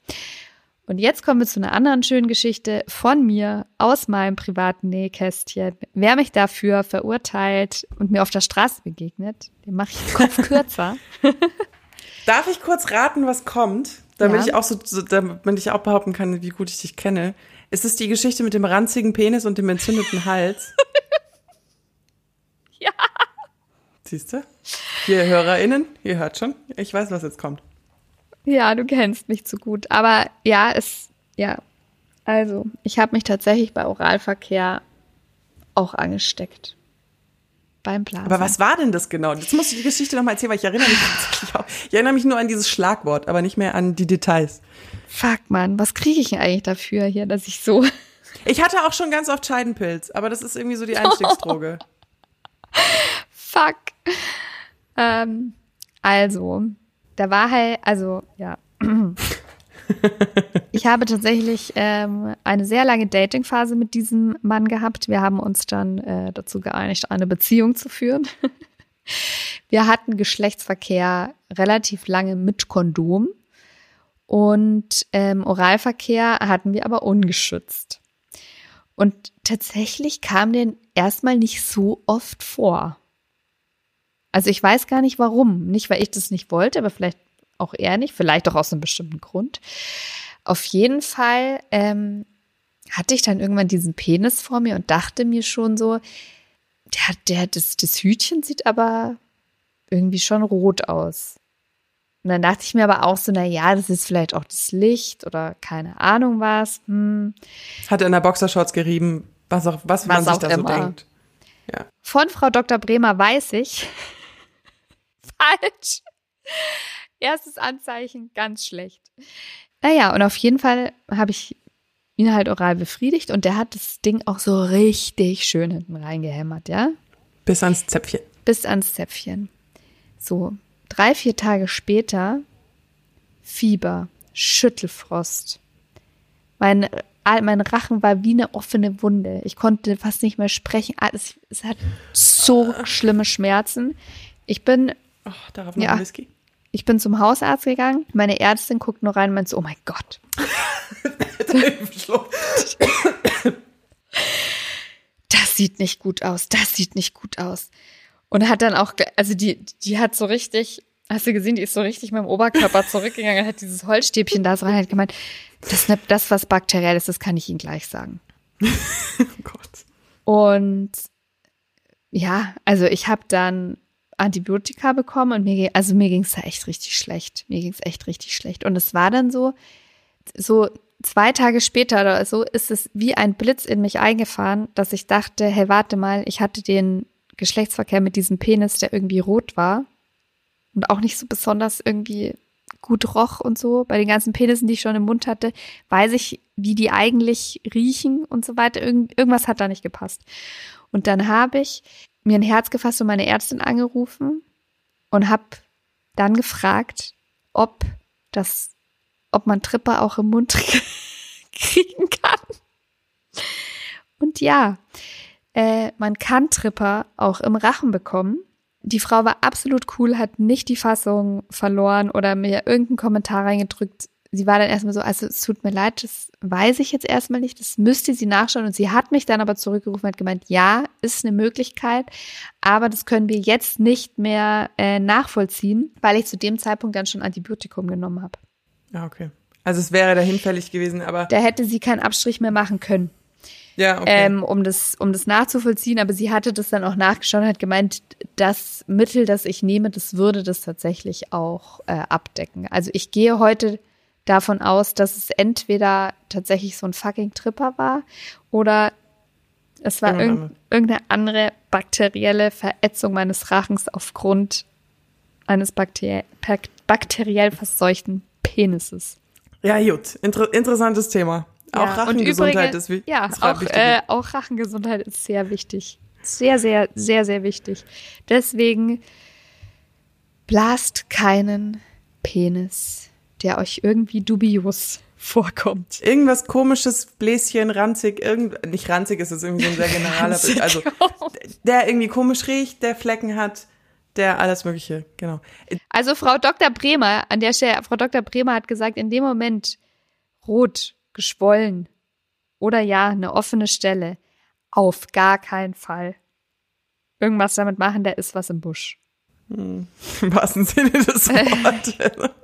Und jetzt kommen wir zu einer anderen schönen Geschichte von mir aus meinem privaten Nähkästchen. Wer mich dafür verurteilt und mir auf der Straße begegnet, den mache ich den Kopf kürzer. Darf ich kurz raten, was kommt, damit ja. ich auch so, so, damit ich auch behaupten kann, wie gut ich dich kenne? Ist es die Geschichte mit dem ranzigen Penis und dem entzündeten Hals? ja. Siehst du? Hier, HörerInnen, ihr hört schon. Ich weiß, was jetzt kommt. Ja, du kennst mich zu gut. Aber ja, es, ja. Also, ich habe mich tatsächlich bei Oralverkehr auch angesteckt. Beim Blasen. Aber was war denn das genau? Jetzt musst du die Geschichte nochmal erzählen, weil ich erinnere mich tatsächlich auch. Ich erinnere mich nur an dieses Schlagwort, aber nicht mehr an die Details. Fuck, Mann, was kriege ich denn eigentlich dafür hier, dass ich so. Ich hatte auch schon ganz oft Scheidenpilz, aber das ist irgendwie so die Einstiegsdroge. Fuck. Ähm, also, da war halt, also, ja. Ich habe tatsächlich ähm, eine sehr lange Datingphase mit diesem Mann gehabt. Wir haben uns dann äh, dazu geeinigt, eine Beziehung zu führen. Wir hatten Geschlechtsverkehr relativ lange mit Kondom und ähm, Oralverkehr hatten wir aber ungeschützt. Und tatsächlich kam den erstmal nicht so oft vor. Also ich weiß gar nicht warum. Nicht, weil ich das nicht wollte, aber vielleicht auch er nicht, vielleicht auch aus einem bestimmten Grund. Auf jeden Fall ähm, hatte ich dann irgendwann diesen Penis vor mir und dachte mir schon so, der, der, das, das Hütchen sieht aber irgendwie schon rot aus. Und dann dachte ich mir aber auch so, na ja, das ist vielleicht auch das Licht oder keine Ahnung was. Hm. Hat er in der Boxershorts gerieben, was auch, was, was man sich da immer. so denkt. Ja. Von Frau Dr. Bremer weiß ich. Falsch. Erstes Anzeichen, ganz schlecht. Naja, und auf jeden Fall habe ich ihn halt oral befriedigt und der hat das Ding auch so richtig schön hinten reingehämmert, ja? Bis ans Zäpfchen. Bis ans Zäpfchen. So, drei, vier Tage später Fieber, Schüttelfrost. Mein, mein Rachen war wie eine offene Wunde. Ich konnte fast nicht mehr sprechen. Es, es hat so schlimme Schmerzen. Ich bin. Oh, darauf noch ja, Whisky? Ich bin zum Hausarzt gegangen. Meine Ärztin guckt nur rein und meint so, oh mein Gott. das sieht nicht gut aus. Das sieht nicht gut aus. Und hat dann auch, also die, die hat so richtig, hast du gesehen, die ist so richtig mit dem Oberkörper zurückgegangen, hat dieses Holzstäbchen da so rein, hat gemeint, das, das, was bakteriell ist, das kann ich Ihnen gleich sagen. oh Gott. Und ja, also ich habe dann Antibiotika bekommen und mir, also mir ging es da echt richtig schlecht. Mir ging es echt richtig schlecht. Und es war dann so, so zwei Tage später oder so ist es wie ein Blitz in mich eingefahren, dass ich dachte, hey, warte mal, ich hatte den Geschlechtsverkehr mit diesem Penis, der irgendwie rot war und auch nicht so besonders irgendwie gut roch und so. Bei den ganzen Penissen, die ich schon im Mund hatte, weiß ich, wie die eigentlich riechen und so weiter. Irgend, irgendwas hat da nicht gepasst. Und dann habe ich mir ein Herz gefasst und meine Ärztin angerufen und habe dann gefragt, ob das, ob man Tripper auch im Mund kriegen kann. Und ja, äh, man kann Tripper auch im Rachen bekommen. Die Frau war absolut cool, hat nicht die Fassung verloren oder mir irgendeinen Kommentar reingedrückt, sie war dann erstmal so, also es tut mir leid, das weiß ich jetzt erstmal nicht, das müsste sie nachschauen. Und sie hat mich dann aber zurückgerufen und hat gemeint, ja, ist eine Möglichkeit, aber das können wir jetzt nicht mehr äh, nachvollziehen, weil ich zu dem Zeitpunkt dann schon Antibiotikum genommen habe. Ja, okay. Also es wäre dahin fällig gewesen, aber. Da hätte sie keinen Abstrich mehr machen können. Ja, okay. Ähm, um, das, um das nachzuvollziehen, aber sie hatte das dann auch nachgeschaut und hat gemeint, das Mittel, das ich nehme, das würde das tatsächlich auch äh, abdecken. Also ich gehe heute davon aus, dass es entweder tatsächlich so ein fucking Tripper war oder es war irg irgendeine andere bakterielle Verätzung meines Rachens aufgrund eines bakter bakteriell verseuchten Penises. Ja, gut. Inter interessantes Thema. Auch ja, Rachengesundheit übrigens, ist, ja, ist auch, äh, auch Rachengesundheit ist sehr wichtig. Sehr, sehr, sehr, sehr wichtig. Deswegen blast keinen Penis der euch irgendwie dubios vorkommt. Irgendwas komisches, Bläschen, ranzig, irgend, nicht ranzig ist es irgendwie so ein sehr generaler, also der irgendwie komisch riecht, der Flecken hat, der alles Mögliche, genau. Also Frau Dr. Bremer, an der Stelle, Frau Dr. Bremer hat gesagt, in dem Moment rot, geschwollen oder ja, eine offene Stelle, auf gar keinen Fall. Irgendwas damit machen, der ist was im Busch. Im wahrsten Sinne des Wortes.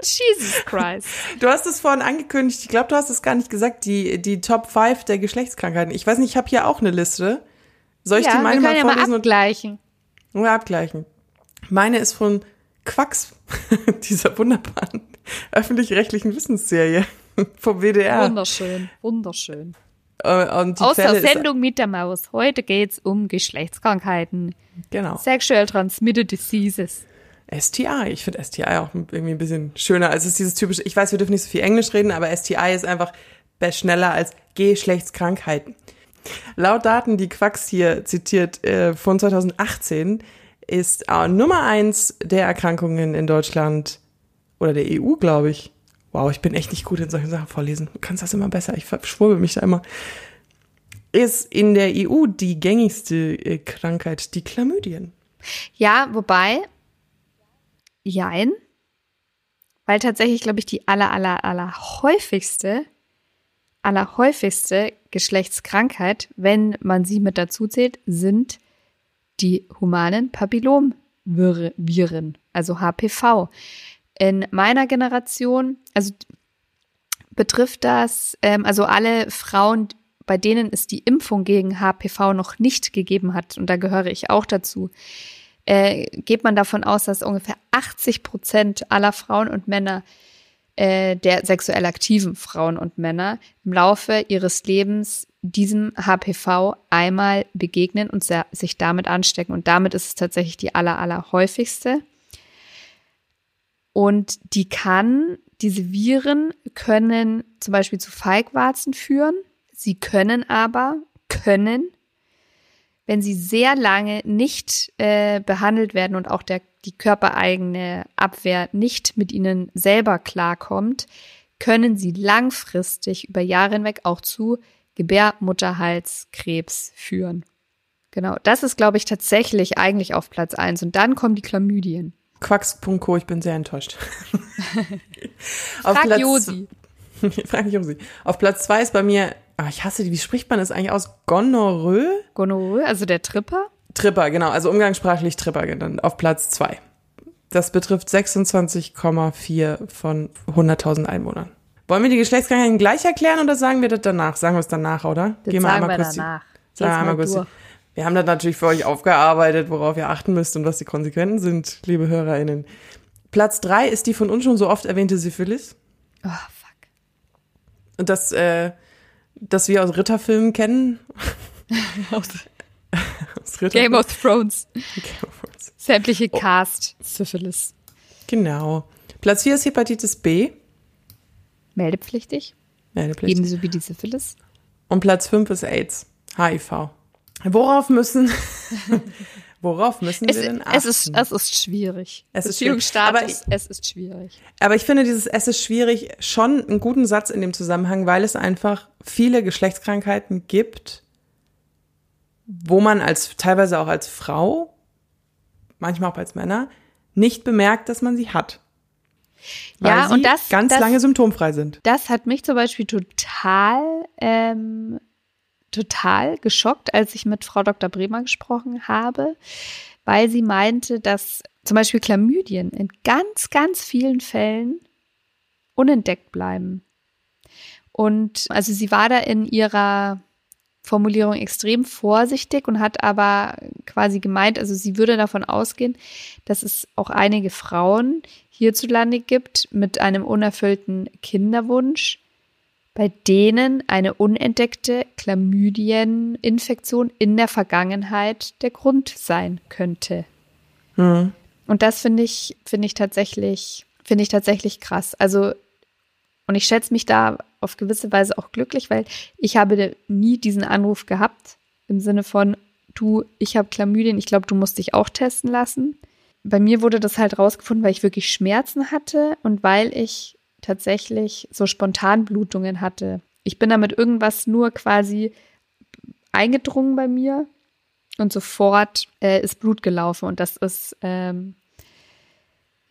Jesus Christ. Du hast es vorhin angekündigt, ich glaube, du hast es gar nicht gesagt, die, die Top 5 der Geschlechtskrankheiten. Ich weiß nicht, ich habe hier auch eine Liste. Soll ich ja, die meine wir mal vorlesen? Ja mal abgleichen. Und, ja, abgleichen. Meine ist von Quacks, dieser wunderbaren öffentlich-rechtlichen Wissensserie vom WDR. Wunderschön, wunderschön. Äh, Aus der Sendung mit der Maus. Heute geht's um Geschlechtskrankheiten. Genau. Sexual Transmitted Diseases. STI. Ich finde STI auch irgendwie ein bisschen schöner. als es ist dieses typische, ich weiß, wir dürfen nicht so viel Englisch reden, aber STI ist einfach schneller als Geschlechtskrankheiten. Laut Daten, die Quax hier zitiert, äh, von 2018, ist äh, Nummer eins der Erkrankungen in Deutschland oder der EU, glaube ich. Wow, ich bin echt nicht gut in solchen Sachen vorlesen. Du kannst das immer besser. Ich verschwurbel mich da immer. Ist in der EU die gängigste äh, Krankheit die Chlamydien. Ja, wobei, jein. Weil tatsächlich, glaube ich, die aller, aller, aller häufigste, aller häufigste Geschlechtskrankheit, wenn man sie mit dazu zählt, sind die humanen Papillomviren, also HPV. In meiner Generation, also betrifft das, ähm, also alle Frauen, bei denen es die Impfung gegen HPV noch nicht gegeben hat, und da gehöre ich auch dazu, äh, geht man davon aus, dass ungefähr 80 Prozent aller Frauen und Männer äh, der sexuell aktiven Frauen und Männer im Laufe ihres Lebens diesem HPV einmal begegnen und sich damit anstecken. Und damit ist es tatsächlich die aller, aller häufigste. Und die kann, diese Viren können zum Beispiel zu Feigwarzen führen. Sie können aber, können, wenn sie sehr lange nicht äh, behandelt werden und auch der, die körpereigene Abwehr nicht mit ihnen selber klarkommt, können sie langfristig über Jahre hinweg auch zu Gebärmutterhalskrebs führen. Genau, das ist, glaube ich, tatsächlich eigentlich auf Platz eins. Und dann kommen die Chlamydien. Quacks.co, ich bin sehr enttäuscht. Frag Platz, Josi. Frag Josi. Auf Platz zwei ist bei mir, ach, ich hasse die, wie spricht man das eigentlich aus? Gonorrhoe? Gonorrhoe, also der Tripper? Tripper, genau, also umgangssprachlich Tripper genannt, auf Platz zwei. Das betrifft 26,4 von 100.000 Einwohnern. Wollen wir die Geschlechtskrankheiten gleich erklären oder sagen wir das danach? Sagen wir es danach, oder? Das Gehen wir einmal wir kurz danach. Die, sagen wir einmal kurz. Wir haben das natürlich für euch aufgearbeitet, worauf ihr achten müsst und was die Konsequenzen sind, liebe HörerInnen. Platz drei ist die von uns schon so oft erwähnte Syphilis. Oh, fuck. Und das, äh, das wir aus Ritterfilmen kennen. aus, aus Game of Thrones. Game of Thrones. Sämtliche oh. Cast Syphilis. Genau. Platz vier ist Hepatitis B. Meldepflichtig. Meldepflichtig. Ebenso wie die Syphilis. Und Platz 5 ist AIDS, HIV. Worauf müssen, worauf müssen es, wir denn achten? Es ist, es ist schwierig. Es ist schwierig. Aber ich, es ist schwierig. Aber ich finde dieses Es ist schwierig schon einen guten Satz in dem Zusammenhang, weil es einfach viele Geschlechtskrankheiten gibt, wo man als, teilweise auch als Frau, manchmal auch als Männer, nicht bemerkt, dass man sie hat. Weil ja, und das ganz das, lange symptomfrei sind. Das hat mich zum Beispiel total, ähm, total geschockt, als ich mit Frau Dr. Bremer gesprochen habe, weil sie meinte, dass zum Beispiel Chlamydien in ganz, ganz vielen Fällen unentdeckt bleiben. Und also sie war da in ihrer Formulierung extrem vorsichtig und hat aber quasi gemeint, also sie würde davon ausgehen, dass es auch einige Frauen hierzulande gibt mit einem unerfüllten Kinderwunsch, bei denen eine unentdeckte Chlamydieninfektion in der Vergangenheit der Grund sein könnte. Mhm. Und das finde ich, finde ich tatsächlich, finde ich tatsächlich krass. Also, und ich schätze mich da auf gewisse Weise auch glücklich, weil ich habe nie diesen Anruf gehabt im Sinne von, du, ich habe Chlamydien, ich glaube, du musst dich auch testen lassen. Bei mir wurde das halt rausgefunden, weil ich wirklich Schmerzen hatte und weil ich tatsächlich so Spontanblutungen hatte. Ich bin damit irgendwas nur quasi eingedrungen bei mir und sofort äh, ist Blut gelaufen und das ist ähm,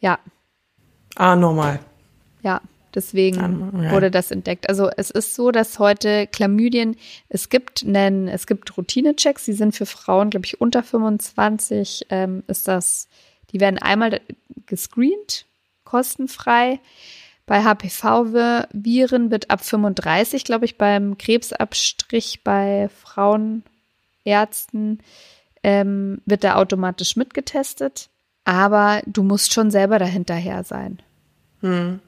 ja. Ah, normal. Ja, Deswegen ja. wurde das entdeckt. Also es ist so, dass heute Chlamydien, es gibt einen, es gibt Routinechecks, die sind für Frauen, glaube ich, unter 25, ähm, ist das, die werden einmal gescreent, kostenfrei. Bei HPV-Viren wird ab 35, glaube ich, beim Krebsabstrich bei Frauenärzten ähm, wird da automatisch mitgetestet. Aber du musst schon selber dahinterher sein. Hm.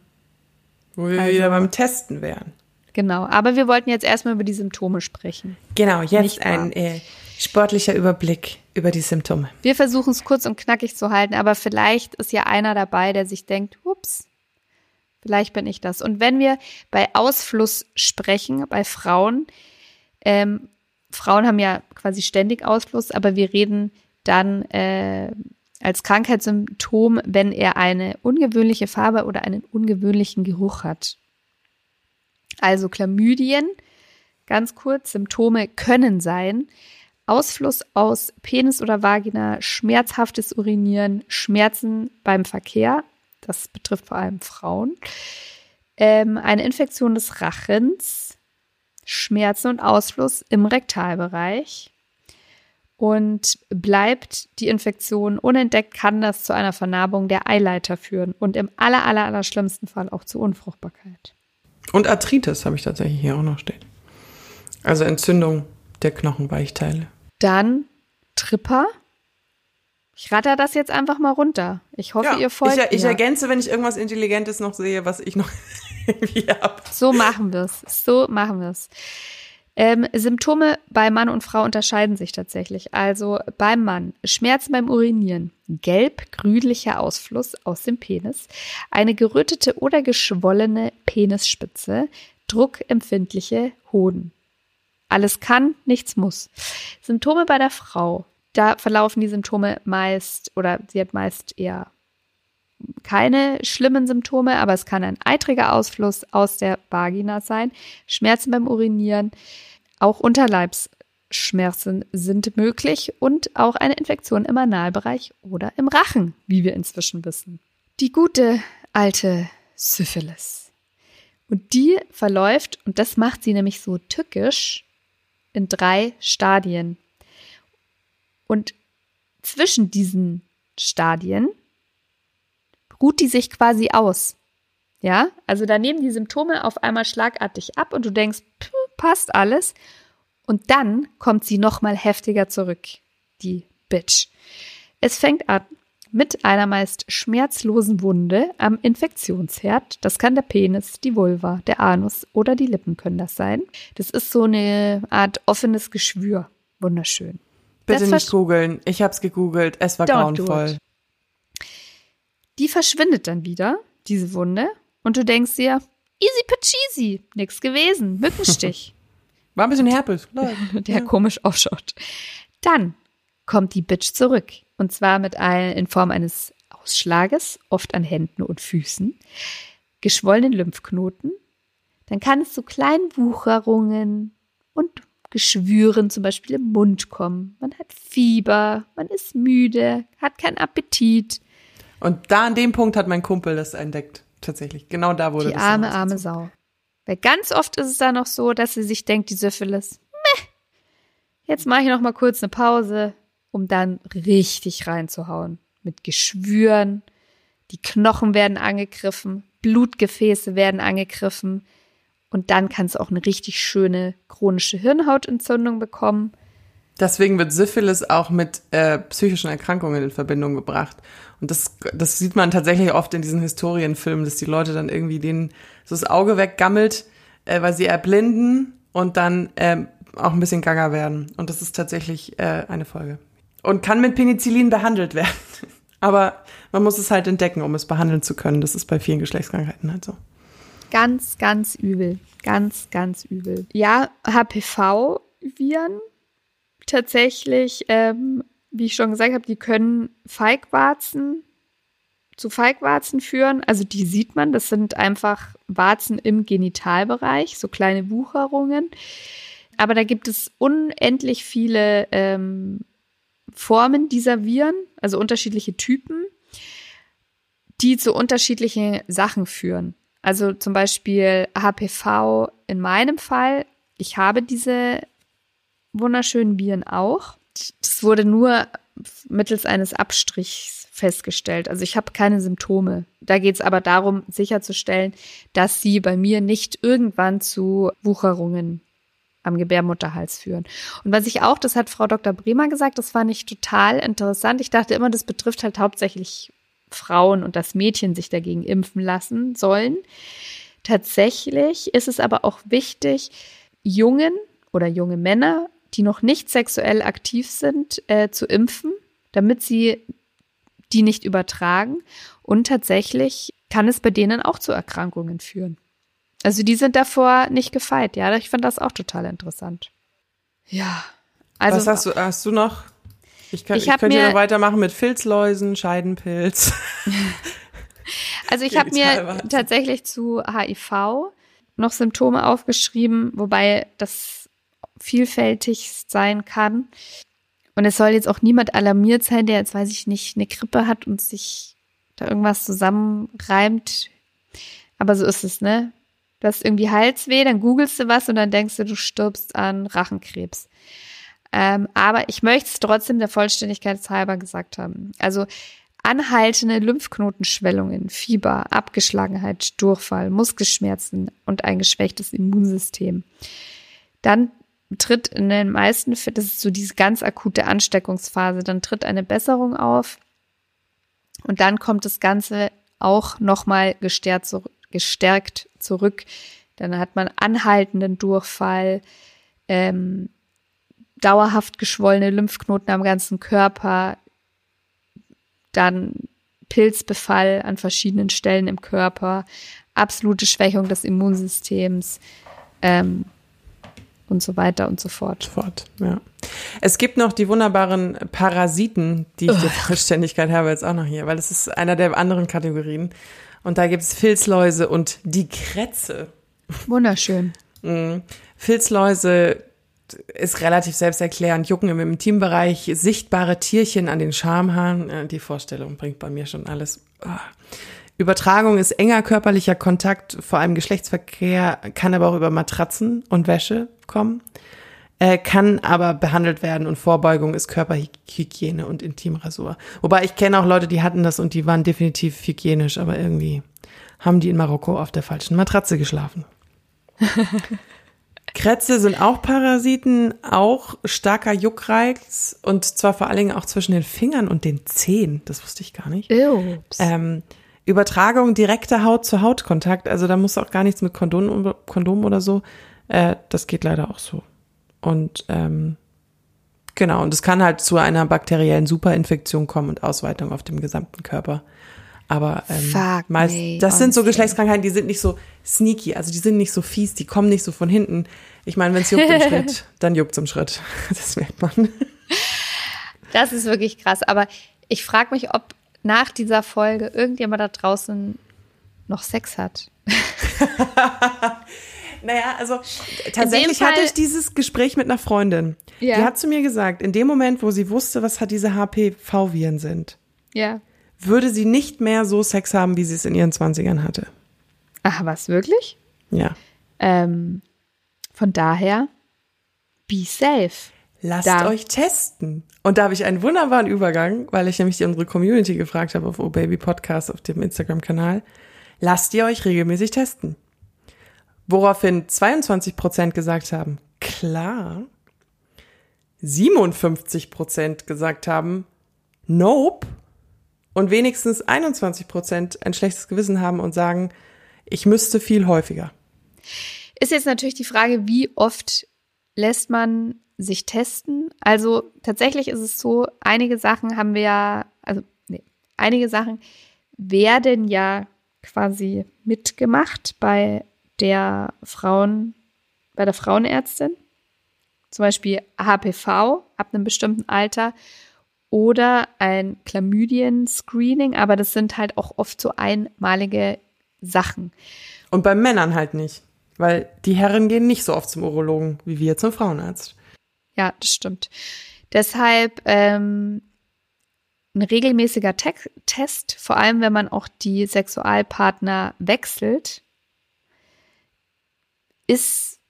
Wo wir also, wieder beim Testen wären. Genau, aber wir wollten jetzt erstmal über die Symptome sprechen. Genau, jetzt ein äh, sportlicher Überblick über die Symptome. Wir versuchen es kurz und knackig zu halten, aber vielleicht ist ja einer dabei, der sich denkt, ups, vielleicht bin ich das. Und wenn wir bei Ausfluss sprechen, bei Frauen, ähm, Frauen haben ja quasi ständig Ausfluss, aber wir reden dann äh, als Krankheitssymptom, wenn er eine ungewöhnliche Farbe oder einen ungewöhnlichen Geruch hat. Also Chlamydien, ganz kurz, Symptome können sein Ausfluss aus Penis oder Vagina, schmerzhaftes Urinieren, Schmerzen beim Verkehr, das betrifft vor allem Frauen, ähm, eine Infektion des Rachens, Schmerzen und Ausfluss im Rektalbereich. Und bleibt die Infektion unentdeckt, kann das zu einer Vernarbung der Eileiter führen und im aller, aller, aller schlimmsten Fall auch zu Unfruchtbarkeit. Und Arthritis habe ich tatsächlich hier auch noch stehen. Also Entzündung der Knochenweichteile. Dann Tripper. Ich ratter das jetzt einfach mal runter. Ich hoffe, ja, ihr folgt ich, ich ergänze, wenn ich irgendwas Intelligentes noch sehe, was ich noch irgendwie habe. So machen wir es. So machen wir es. Ähm, Symptome bei Mann und Frau unterscheiden sich tatsächlich. Also beim Mann Schmerzen beim Urinieren, gelb-grünlicher Ausfluss aus dem Penis, eine gerötete oder geschwollene Penisspitze, druckempfindliche Hoden. Alles kann, nichts muss. Symptome bei der Frau. Da verlaufen die Symptome meist oder sie hat meist eher keine schlimmen Symptome, aber es kann ein eitriger Ausfluss aus der Vagina sein, Schmerzen beim Urinieren, auch Unterleibsschmerzen sind möglich und auch eine Infektion im Analbereich oder im Rachen, wie wir inzwischen wissen. Die gute alte Syphilis. Und die verläuft, und das macht sie nämlich so tückisch, in drei Stadien. Und zwischen diesen Stadien ruht die sich quasi aus. Ja, also da nehmen die Symptome auf einmal schlagartig ab und du denkst, passt alles. Und dann kommt sie nochmal heftiger zurück, die Bitch. Es fängt an mit einer meist schmerzlosen Wunde am Infektionsherd. Das kann der Penis, die Vulva, der Anus oder die Lippen können das sein. Das ist so eine Art offenes Geschwür. Wunderschön. Bitte das nicht googeln. Ich habe es gegoogelt. Es war grauenvoll. Die verschwindet dann wieder, diese Wunde, und du denkst dir, easy pecheesy, nix gewesen, Mückenstich. War ein bisschen Herpes. Der ja. komisch ausschaut. Dann kommt die Bitch zurück. Und zwar mit ein, in Form eines Ausschlages, oft an Händen und Füßen, geschwollenen Lymphknoten. Dann kann es zu kleinen Wucherungen und Geschwüren zum Beispiel im Mund kommen. Man hat Fieber, man ist müde, hat keinen Appetit. Und da an dem Punkt hat mein Kumpel das entdeckt. Tatsächlich. Genau da wurde die das. Arme, arme Sau. Weil ganz oft ist es da noch so, dass sie sich denkt, die Syphilis, meh, jetzt mache ich noch mal kurz eine Pause, um dann richtig reinzuhauen. Mit Geschwüren, die Knochen werden angegriffen, Blutgefäße werden angegriffen und dann kann es auch eine richtig schöne chronische Hirnhautentzündung bekommen. Deswegen wird Syphilis auch mit äh, psychischen Erkrankungen in Verbindung gebracht. Und das, das sieht man tatsächlich oft in diesen Historienfilmen, dass die Leute dann irgendwie denen so das Auge weggammelt, äh, weil sie erblinden und dann äh, auch ein bisschen gaga werden. Und das ist tatsächlich äh, eine Folge und kann mit Penicillin behandelt werden. Aber man muss es halt entdecken, um es behandeln zu können. Das ist bei vielen Geschlechtskrankheiten halt so. Ganz, ganz übel. Ganz, ganz übel. Ja, HPV-Viren tatsächlich, ähm, wie ich schon gesagt habe, die können Feigwarzen zu Feigwarzen führen. Also die sieht man, das sind einfach Warzen im Genitalbereich, so kleine Wucherungen. Aber da gibt es unendlich viele ähm, Formen dieser Viren, also unterschiedliche Typen, die zu unterschiedlichen Sachen führen. Also zum Beispiel HPV in meinem Fall. Ich habe diese wunderschönen Viren auch. Das wurde nur mittels eines Abstrichs festgestellt. Also ich habe keine Symptome. Da geht es aber darum, sicherzustellen, dass sie bei mir nicht irgendwann zu Wucherungen am Gebärmutterhals führen. Und was ich auch, das hat Frau Dr. Bremer gesagt, das fand ich total interessant. Ich dachte immer, das betrifft halt hauptsächlich Frauen und dass Mädchen sich dagegen impfen lassen sollen. Tatsächlich ist es aber auch wichtig, Jungen oder junge Männer, die noch nicht sexuell aktiv sind, äh, zu impfen, damit sie die nicht übertragen. Und tatsächlich kann es bei denen auch zu Erkrankungen führen. Also die sind davor nicht gefeit. Ja, ich fand das auch total interessant. Ja. Also, Was hast du, hast du noch? Ich, kann, ich, ich könnte ja noch weitermachen mit Filzläusen, Scheidenpilz. also ich habe mir tatsächlich zu HIV noch Symptome aufgeschrieben, wobei das vielfältig sein kann. Und es soll jetzt auch niemand alarmiert sein, der jetzt, weiß ich nicht, eine Grippe hat und sich da irgendwas zusammenreimt. Aber so ist es, ne? Du hast irgendwie Halsweh, dann googelst du was und dann denkst du, du stirbst an Rachenkrebs. Ähm, aber ich möchte es trotzdem der Vollständigkeit halber gesagt haben. Also anhaltende Lymphknotenschwellungen, Fieber, Abgeschlagenheit, Durchfall, Muskelschmerzen und ein geschwächtes Immunsystem. Dann tritt in den meisten Fällen, das ist so diese ganz akute Ansteckungsphase, dann tritt eine Besserung auf und dann kommt das Ganze auch nochmal gestärkt, gestärkt zurück. Dann hat man anhaltenden Durchfall, ähm, dauerhaft geschwollene Lymphknoten am ganzen Körper, dann Pilzbefall an verschiedenen Stellen im Körper, absolute Schwächung des Immunsystems ähm, und so weiter und so fort. Fort, ja. Es gibt noch die wunderbaren Parasiten, die ich der Vollständigkeit habe jetzt auch noch hier, weil das ist einer der anderen Kategorien. Und da gibt es Filzläuse und die Krätze. Wunderschön. Mhm. Filzläuse ist relativ selbsterklärend, jucken im Intimbereich, sichtbare Tierchen an den Schamhaaren. Die Vorstellung bringt bei mir schon alles. Ah. Übertragung ist enger körperlicher Kontakt, vor allem Geschlechtsverkehr, kann aber auch über Matratzen und Wäsche kommen, äh, kann aber behandelt werden und Vorbeugung ist Körperhygiene und Intimrasur. Wobei ich kenne auch Leute, die hatten das und die waren definitiv hygienisch, aber irgendwie haben die in Marokko auf der falschen Matratze geschlafen. Krätze sind auch Parasiten, auch starker Juckreiz und zwar vor allen Dingen auch zwischen den Fingern und den Zehen. Das wusste ich gar nicht. Ähm, Übertragung direkter Haut zu Hautkontakt, also da muss auch gar nichts mit Kondom, Kondom oder so. Äh, das geht leider auch so. Und ähm, genau, und es kann halt zu einer bakteriellen Superinfektion kommen und Ausweitung auf dem gesamten Körper. Aber ähm, Fuck meist, me, das sind so Geschlechtskrankheiten, die sind nicht so sneaky, also die sind nicht so fies, die kommen nicht so von hinten. Ich meine, wenn es juckt im Schritt, dann juckt es im Schritt. Das merkt man. Das ist wirklich krass. Aber ich frage mich, ob nach dieser Folge irgendjemand da draußen noch Sex hat. naja, also tatsächlich hatte ich dieses Gespräch mit einer Freundin. Ja. Die hat zu mir gesagt, in dem Moment, wo sie wusste, was diese HPV-Viren sind, ja würde sie nicht mehr so Sex haben, wie sie es in ihren 20ern hatte. Ach, was, wirklich? Ja. Ähm, von daher, be safe. Lasst da. euch testen. Und da habe ich einen wunderbaren Übergang, weil ich nämlich unsere Community gefragt habe auf Oh Baby Podcast auf dem Instagram-Kanal. Lasst ihr euch regelmäßig testen. Woraufhin 22 Prozent gesagt haben, klar. 57 Prozent gesagt haben, nope und wenigstens 21 Prozent ein schlechtes Gewissen haben und sagen, ich müsste viel häufiger. Ist jetzt natürlich die Frage, wie oft lässt man sich testen? Also tatsächlich ist es so, einige Sachen haben wir ja, also nee, einige Sachen werden ja quasi mitgemacht bei der Frauen, bei der Frauenärztin. Zum Beispiel HPV ab einem bestimmten Alter oder ein Chlamydien-Screening, aber das sind halt auch oft so einmalige Sachen. Und bei Männern halt nicht, weil die Herren gehen nicht so oft zum Urologen wie wir zum Frauenarzt. Ja, das stimmt. Deshalb ähm, ein regelmäßiger Te Test, vor allem wenn man auch die Sexualpartner wechselt, ist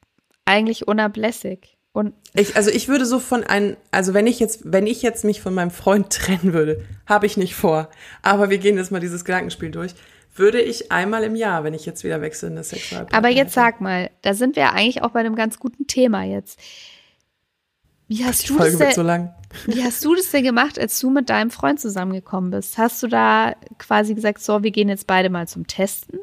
eigentlich unablässig. Und ich, also ich würde so von einem, also wenn ich jetzt, wenn ich jetzt mich von meinem Freund trennen würde, habe ich nicht vor. Aber wir gehen jetzt mal dieses Gedankenspiel durch. Würde ich einmal im Jahr, wenn ich jetzt wieder wechsle in das Sexualpartner. Aber jetzt sag mal, da sind wir eigentlich auch bei einem ganz guten Thema jetzt. Wie hast, du das denn, so wie hast du das denn gemacht, als du mit deinem Freund zusammengekommen bist? Hast du da quasi gesagt, so, wir gehen jetzt beide mal zum Testen?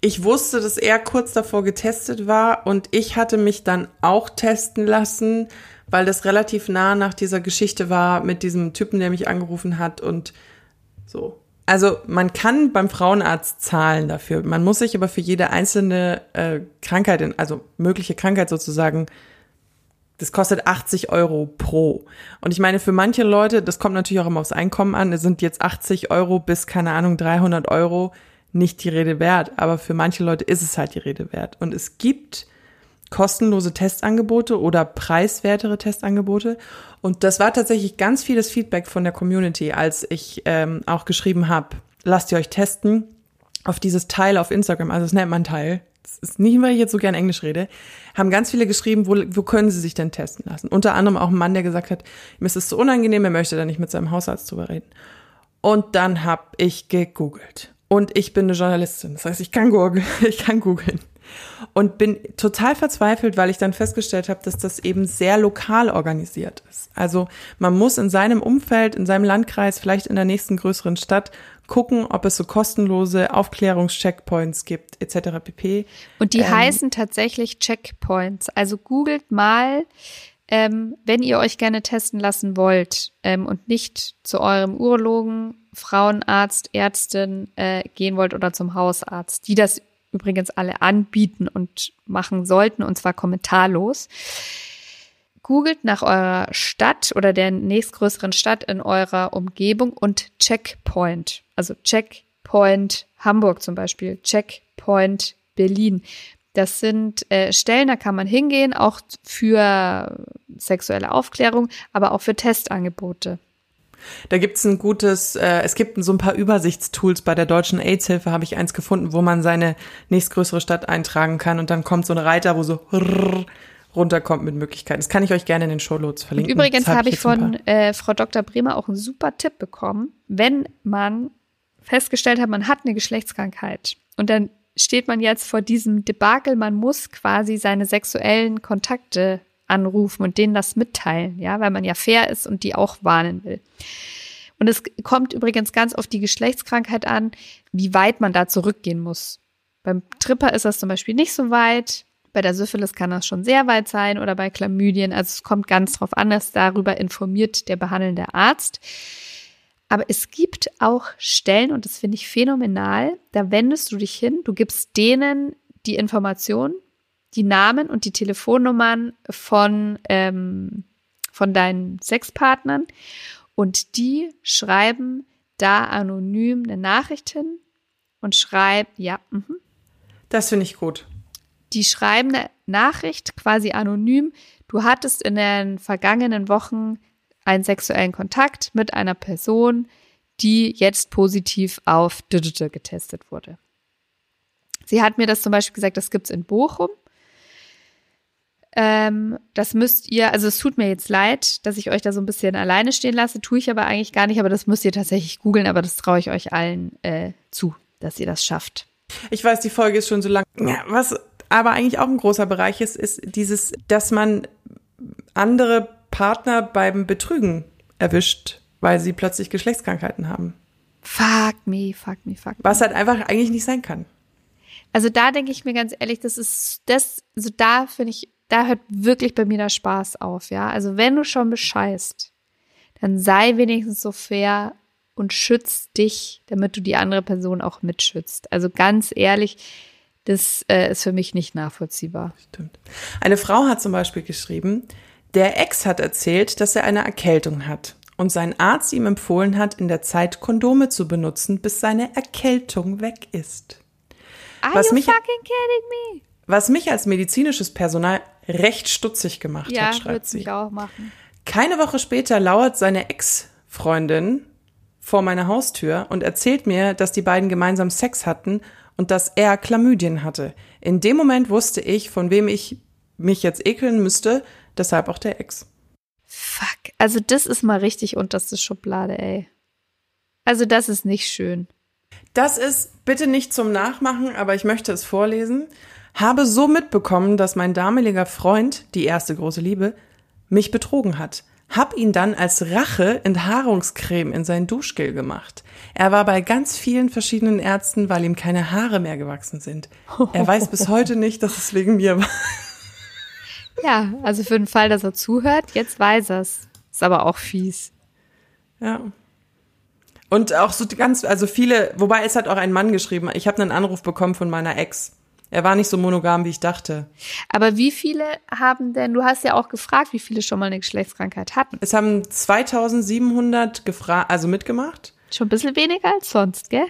Ich wusste, dass er kurz davor getestet war und ich hatte mich dann auch testen lassen, weil das relativ nah nach dieser Geschichte war mit diesem Typen, der mich angerufen hat und so. Also man kann beim Frauenarzt zahlen dafür. Man muss sich aber für jede einzelne äh, Krankheit, also mögliche Krankheit sozusagen, das kostet 80 Euro pro. Und ich meine, für manche Leute, das kommt natürlich auch immer aufs Einkommen an, es sind jetzt 80 Euro bis, keine Ahnung, 300 Euro nicht die Rede wert. Aber für manche Leute ist es halt die Rede wert. Und es gibt kostenlose Testangebote oder preiswertere Testangebote. Und das war tatsächlich ganz vieles Feedback von der Community, als ich ähm, auch geschrieben habe, lasst ihr euch testen auf dieses Teil auf Instagram, also das nennt man Teil, das ist nicht, weil ich jetzt so gern Englisch rede, haben ganz viele geschrieben, wo, wo können sie sich denn testen lassen. Unter anderem auch ein Mann, der gesagt hat, ihm ist es so unangenehm, er möchte da nicht mit seinem Hausarzt drüber reden. Und dann habe ich gegoogelt. Und ich bin eine Journalistin. Das heißt, ich kann googeln. Ich kann googeln. Und bin total verzweifelt, weil ich dann festgestellt habe, dass das eben sehr lokal organisiert ist. Also man muss in seinem Umfeld, in seinem Landkreis, vielleicht in der nächsten größeren Stadt gucken, ob es so kostenlose Aufklärungscheckpoints gibt, etc. pp. Und die ähm, heißen tatsächlich Checkpoints. Also googelt mal, ähm, wenn ihr euch gerne testen lassen wollt ähm, und nicht zu eurem Urologen, Frauenarzt, Ärztin äh, gehen wollt oder zum Hausarzt, die das übrigens alle anbieten und machen sollten, und zwar kommentarlos. Googelt nach eurer Stadt oder der nächstgrößeren Stadt in eurer Umgebung und Checkpoint. Also Checkpoint Hamburg zum Beispiel, Checkpoint Berlin. Das sind äh, Stellen, da kann man hingehen, auch für sexuelle Aufklärung, aber auch für Testangebote. Da gibt's ein gutes, äh, es gibt so ein paar Übersichtstools bei der deutschen AIDS-Hilfe, habe ich eins gefunden, wo man seine nächstgrößere Stadt eintragen kann und dann kommt so ein Reiter, wo so runterkommt mit Möglichkeiten. Das kann ich euch gerne in den Shownotes verlinken. Und übrigens habe ich von äh, Frau Dr. Bremer auch einen super Tipp bekommen, wenn man festgestellt hat, man hat eine Geschlechtskrankheit und dann steht man jetzt vor diesem Debakel, man muss quasi seine sexuellen Kontakte anrufen und denen das mitteilen, ja, weil man ja fair ist und die auch warnen will. Und es kommt übrigens ganz auf die Geschlechtskrankheit an, wie weit man da zurückgehen muss. Beim Tripper ist das zum Beispiel nicht so weit. Bei der Syphilis kann das schon sehr weit sein oder bei Chlamydien. Also es kommt ganz drauf an, dass darüber informiert der behandelnde Arzt. Aber es gibt auch Stellen, und das finde ich phänomenal, da wendest du dich hin, du gibst denen die Information, die Namen und die Telefonnummern von, ähm, von deinen Sexpartnern und die schreiben da anonym eine Nachricht hin und schreiben, ja, mh. Das finde ich gut. Die schreiben eine Nachricht quasi anonym. Du hattest in den vergangenen Wochen einen sexuellen Kontakt mit einer Person, die jetzt positiv auf getestet wurde. Sie hat mir das zum Beispiel gesagt, das gibt's in Bochum. Ähm, das müsst ihr, also es tut mir jetzt leid, dass ich euch da so ein bisschen alleine stehen lasse, tue ich aber eigentlich gar nicht, aber das müsst ihr tatsächlich googeln, aber das traue ich euch allen äh, zu, dass ihr das schafft. Ich weiß, die Folge ist schon so lang. Ja, was aber eigentlich auch ein großer Bereich ist, ist dieses, dass man andere Partner beim Betrügen erwischt, weil sie plötzlich Geschlechtskrankheiten haben. Fuck me, fuck me, fuck me. Was halt einfach eigentlich nicht sein kann. Also da denke ich mir ganz ehrlich, das ist das, also da finde ich da hört wirklich bei mir der Spaß auf, ja. Also wenn du schon bescheißt, dann sei wenigstens so fair und schütz dich, damit du die andere Person auch mitschützt. Also ganz ehrlich, das äh, ist für mich nicht nachvollziehbar. Stimmt. Eine Frau hat zum Beispiel geschrieben, der Ex hat erzählt, dass er eine Erkältung hat und sein Arzt ihm empfohlen hat, in der Zeit Kondome zu benutzen, bis seine Erkältung weg ist. Are Was you mich, fucking kidding me? Was mich als medizinisches Personal recht stutzig gemacht ja, hat, schreibt sie. Mich auch machen. Keine Woche später lauert seine Ex-Freundin vor meiner Haustür und erzählt mir, dass die beiden gemeinsam Sex hatten und dass er Chlamydien hatte. In dem Moment wusste ich, von wem ich mich jetzt ekeln müsste, deshalb auch der Ex. Fuck, also das ist mal richtig unterste Schublade, ey. Also das ist nicht schön. Das ist bitte nicht zum Nachmachen, aber ich möchte es vorlesen habe so mitbekommen, dass mein damaliger Freund, die erste große Liebe, mich betrogen hat. hab ihn dann als Rache Enthaarungscreme in sein Duschgel gemacht. Er war bei ganz vielen verschiedenen Ärzten, weil ihm keine Haare mehr gewachsen sind. Er weiß bis heute nicht, dass es wegen mir war. Ja, also für den Fall, dass er zuhört, jetzt weiß er's. Ist aber auch fies. Ja. Und auch so ganz, also viele, wobei es hat auch ein Mann geschrieben, ich habe einen Anruf bekommen von meiner Ex. Er war nicht so monogam, wie ich dachte. Aber wie viele haben denn, du hast ja auch gefragt, wie viele schon mal eine Geschlechtskrankheit hatten. Es haben 2700 gefragt, also mitgemacht. Schon ein bisschen weniger als sonst, gell?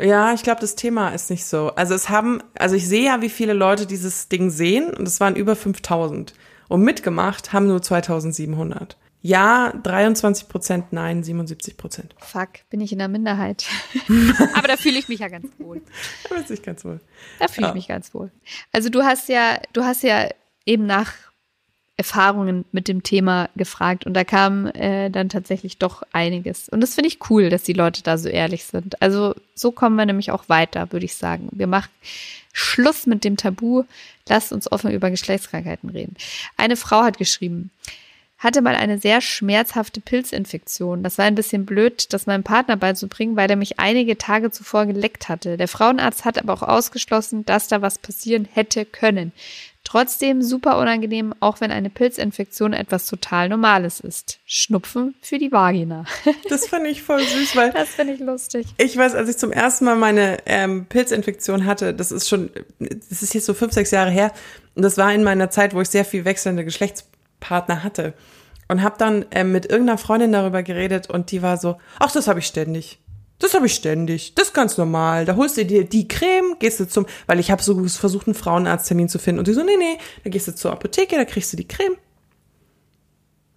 Ja, ich glaube, das Thema ist nicht so. Also es haben, also ich sehe ja, wie viele Leute dieses Ding sehen und es waren über 5000. Und mitgemacht haben nur 2700. Ja, 23 Prozent, nein, 77 Prozent. Fuck, bin ich in der Minderheit. Aber da fühle ich mich ja ganz wohl. Da fühle ich ganz wohl. Da fühle ich ja. mich ganz wohl. Also du hast ja, du hast ja eben nach Erfahrungen mit dem Thema gefragt und da kam äh, dann tatsächlich doch einiges. Und das finde ich cool, dass die Leute da so ehrlich sind. Also so kommen wir nämlich auch weiter, würde ich sagen. Wir machen Schluss mit dem Tabu. Lasst uns offen über Geschlechtskrankheiten reden. Eine Frau hat geschrieben, hatte mal eine sehr schmerzhafte Pilzinfektion. Das war ein bisschen blöd, das meinem Partner beizubringen, weil er mich einige Tage zuvor geleckt hatte. Der Frauenarzt hat aber auch ausgeschlossen, dass da was passieren hätte können. Trotzdem super unangenehm, auch wenn eine Pilzinfektion etwas total Normales ist. Schnupfen für die Vagina. Das finde ich voll süß, weil. Das finde ich lustig. Ich weiß, als ich zum ersten Mal meine ähm, Pilzinfektion hatte, das ist schon, das ist jetzt so fünf, sechs Jahre her. Und das war in meiner Zeit, wo ich sehr viel wechselnde Geschlechtspartner hatte. Und habe dann ähm, mit irgendeiner Freundin darüber geredet und die war so, ach, das habe ich ständig. Das habe ich ständig. Das ist ganz normal. Da holst du dir die Creme, gehst du zum, weil ich habe so versucht, einen Frauenarzttermin zu finden. Und die so, nee, nee, da gehst du zur Apotheke, da kriegst du die Creme.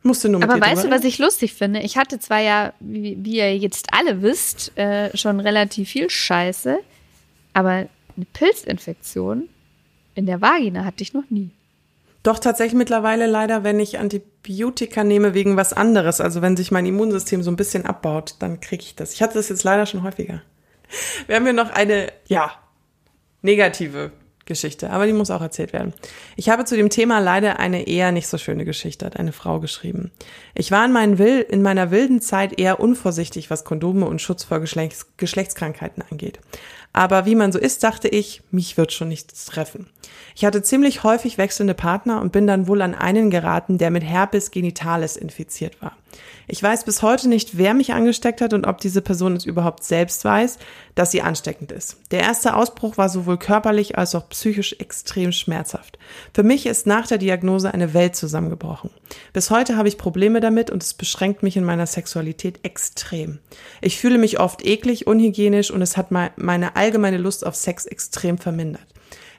Musst du nur mit Aber weißt du, was ich lustig finde? Ich hatte zwar ja, wie, wie ihr jetzt alle wisst, äh, schon relativ viel Scheiße, aber eine Pilzinfektion in der Vagina hatte ich noch nie. Doch tatsächlich mittlerweile leider, wenn ich Antibiotika nehme wegen was anderes, also wenn sich mein Immunsystem so ein bisschen abbaut, dann kriege ich das. Ich hatte das jetzt leider schon häufiger. Wir haben hier noch eine, ja, negative Geschichte, aber die muss auch erzählt werden. Ich habe zu dem Thema leider eine eher nicht so schöne Geschichte, hat eine Frau geschrieben. Ich war in, meinen Will in meiner wilden Zeit eher unvorsichtig, was Kondome und Schutz vor Geschlechts Geschlechtskrankheiten angeht. Aber wie man so ist, dachte ich, mich wird schon nichts treffen. Ich hatte ziemlich häufig wechselnde Partner und bin dann wohl an einen geraten, der mit Herpes genitalis infiziert war. Ich weiß bis heute nicht, wer mich angesteckt hat und ob diese Person es überhaupt selbst weiß, dass sie ansteckend ist. Der erste Ausbruch war sowohl körperlich als auch psychisch extrem schmerzhaft. Für mich ist nach der Diagnose eine Welt zusammengebrochen. Bis heute habe ich Probleme damit und es beschränkt mich in meiner Sexualität extrem. Ich fühle mich oft eklig, unhygienisch und es hat meine allgemeine Lust auf Sex extrem vermindert.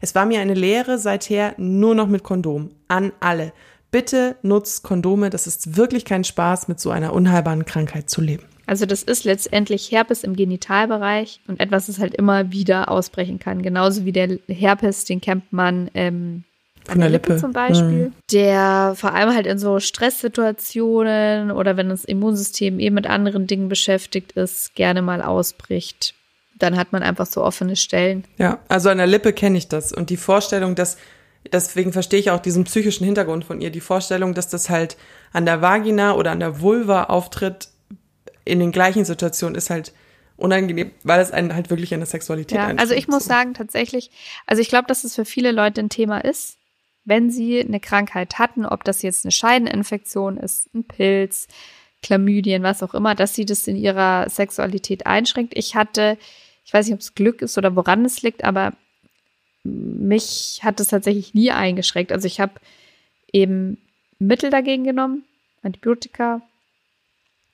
Es war mir eine Lehre seither nur noch mit Kondom. An alle. Bitte nutzt Kondome. Das ist wirklich kein Spaß, mit so einer unheilbaren Krankheit zu leben. Also das ist letztendlich Herpes im Genitalbereich und etwas, das halt immer wieder ausbrechen kann. Genauso wie der Herpes, den kennt man ähm, an der, der Lippe. Lippe. zum Beispiel, mhm. der vor allem halt in so Stresssituationen oder wenn das Immunsystem eben mit anderen Dingen beschäftigt ist, gerne mal ausbricht dann hat man einfach so offene Stellen. Ja, also an der Lippe kenne ich das. Und die Vorstellung, dass, deswegen verstehe ich auch diesen psychischen Hintergrund von ihr, die Vorstellung, dass das halt an der Vagina oder an der Vulva auftritt, in den gleichen Situationen ist halt unangenehm, weil es einen halt wirklich an der Sexualität Ja, also ich muss so. sagen, tatsächlich, also ich glaube, dass es für viele Leute ein Thema ist, wenn sie eine Krankheit hatten, ob das jetzt eine Scheideninfektion ist, ein Pilz, Chlamydien, was auch immer, dass sie das in ihrer Sexualität einschränkt. Ich hatte ich weiß nicht, ob es Glück ist oder woran es liegt, aber mich hat es tatsächlich nie eingeschränkt. Also ich habe eben Mittel dagegen genommen, Antibiotika,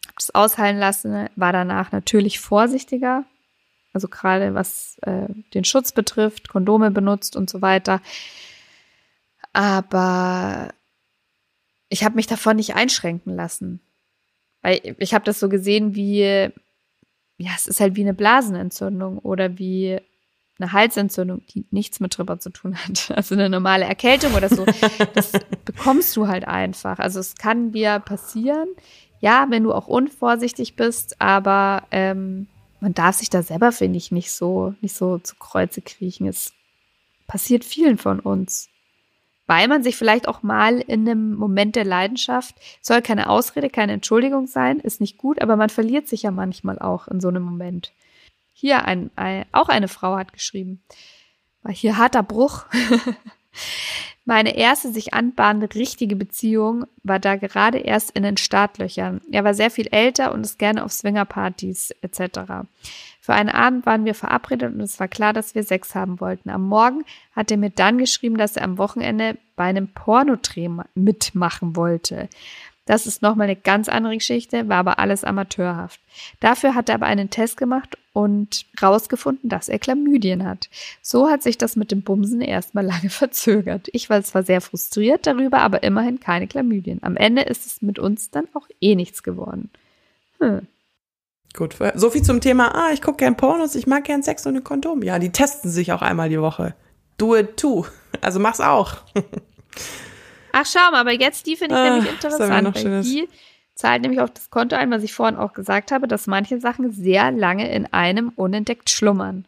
habe es ausheilen lassen, war danach natürlich vorsichtiger. Also gerade was äh, den Schutz betrifft, Kondome benutzt und so weiter. Aber ich habe mich davon nicht einschränken lassen. Weil ich habe das so gesehen wie ja, es ist halt wie eine Blasenentzündung oder wie eine Halsentzündung, die nichts mit Tripper zu tun hat. Also eine normale Erkältung oder so. Das bekommst du halt einfach. Also es kann dir passieren, ja, wenn du auch unvorsichtig bist, aber ähm, man darf sich da selber, finde ich, nicht so, nicht so zu Kreuze kriechen. Es passiert vielen von uns. weil man sich vielleicht auch mal in einem Moment der Leidenschaft, soll keine Ausrede, keine Entschuldigung sein, ist nicht gut, aber man verliert sich ja manchmal auch in so einem Moment. Hier ein, ein auch eine Frau hat geschrieben, war hier harter Bruch. Meine erste sich anbahnende richtige Beziehung war da gerade erst in den Startlöchern. Er war sehr viel älter und ist gerne auf Swingerpartys etc. Für einen Abend waren wir verabredet und es war klar, dass wir Sex haben wollten. Am Morgen hat er mir dann geschrieben, dass er am Wochenende bei einem Pornodreh mitmachen wollte. Das ist nochmal eine ganz andere Geschichte, war aber alles amateurhaft. Dafür hat er aber einen Test gemacht und rausgefunden, dass er Chlamydien hat. So hat sich das mit dem Bumsen erstmal lange verzögert. Ich war zwar sehr frustriert darüber, aber immerhin keine Chlamydien. Am Ende ist es mit uns dann auch eh nichts geworden. Hm. Gut, so viel zum Thema, ah, ich gucke gern Pornos, ich mag gern Sex und ein Kondom. Ja, die testen sich auch einmal die Woche. Do it too. Also mach's auch. Ach, schau mal, aber jetzt die finde ich ah, nämlich interessant, weil die zahlt nämlich auf das Konto ein, was ich vorhin auch gesagt habe, dass manche Sachen sehr lange in einem unentdeckt schlummern.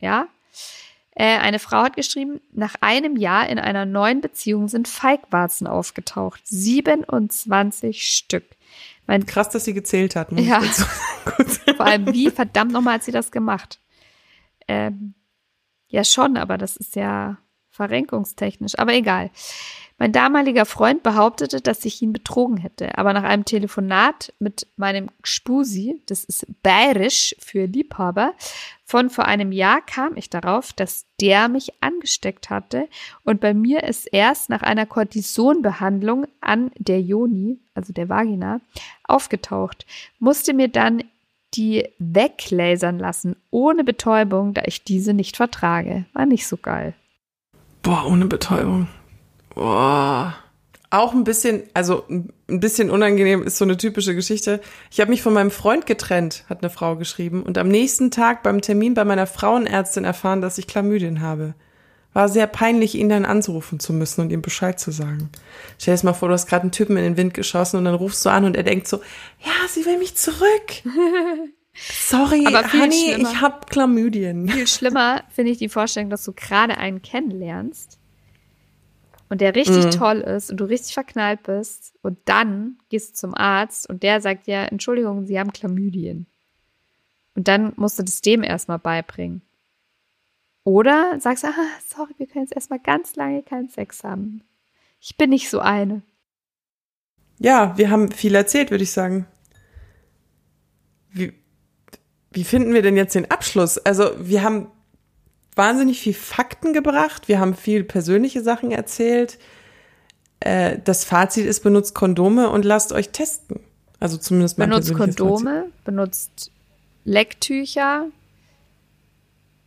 Ja? Äh, eine Frau hat geschrieben, nach einem Jahr in einer neuen Beziehung sind Feigwarzen aufgetaucht. 27 Stück. Mein, Krass, dass sie gezählt hat. Ja. Vor allem, wie verdammt nochmal hat sie das gemacht? Ähm, ja, schon, aber das ist ja verrenkungstechnisch, aber egal. Mein damaliger Freund behauptete, dass ich ihn betrogen hätte, aber nach einem Telefonat mit meinem Spusi, das ist bayerisch für Liebhaber, von vor einem Jahr kam ich darauf, dass der mich angesteckt hatte und bei mir ist erst nach einer Cortisonbehandlung an der Joni, also der Vagina, aufgetaucht, musste mir dann die weglasern lassen, ohne Betäubung, da ich diese nicht vertrage. War nicht so geil. Boah, ohne Betäubung. Boah. Auch ein bisschen, also ein bisschen unangenehm ist so eine typische Geschichte. Ich habe mich von meinem Freund getrennt, hat eine Frau geschrieben, und am nächsten Tag beim Termin bei meiner Frauenärztin erfahren, dass ich Chlamydien habe. War sehr peinlich, ihn dann anzurufen zu müssen und ihm Bescheid zu sagen. Stell dir mal vor, du hast gerade einen Typen in den Wind geschossen und dann rufst du an und er denkt so, ja, sie will mich zurück. Sorry, Aber Honey, ich hab Chlamydien. Viel schlimmer finde ich die Vorstellung, dass du gerade einen kennenlernst und der richtig mhm. toll ist und du richtig verknallt bist und dann gehst du zum Arzt und der sagt ja, Entschuldigung, Sie haben Chlamydien. Und dann musst du das dem erstmal beibringen. Oder sagst du, ah, sorry, wir können jetzt erstmal ganz lange keinen Sex haben. Ich bin nicht so eine. Ja, wir haben viel erzählt, würde ich sagen. Wie, wie finden wir denn jetzt den Abschluss? Also, wir haben wahnsinnig viel Fakten gebracht, wir haben viel persönliche Sachen erzählt. Äh, das Fazit ist, benutzt Kondome und lasst euch testen. Also zumindest mein Benutzt Kondome, Fazit. benutzt Lecktücher.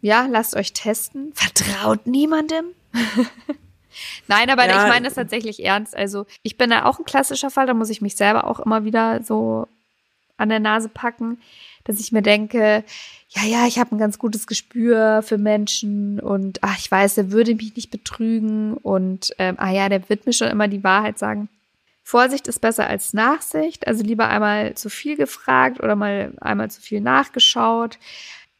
Ja, lasst euch testen. Vertraut niemandem. Nein, aber ja. ich meine das tatsächlich ernst. Also ich bin da auch ein klassischer Fall, da muss ich mich selber auch immer wieder so an der Nase packen dass ich mir denke, ja, ja, ich habe ein ganz gutes Gespür für Menschen und ach, ich weiß, der würde mich nicht betrügen und ähm, ah ja, der wird mir schon immer die Wahrheit sagen. Vorsicht ist besser als Nachsicht, also lieber einmal zu viel gefragt oder mal einmal zu viel nachgeschaut.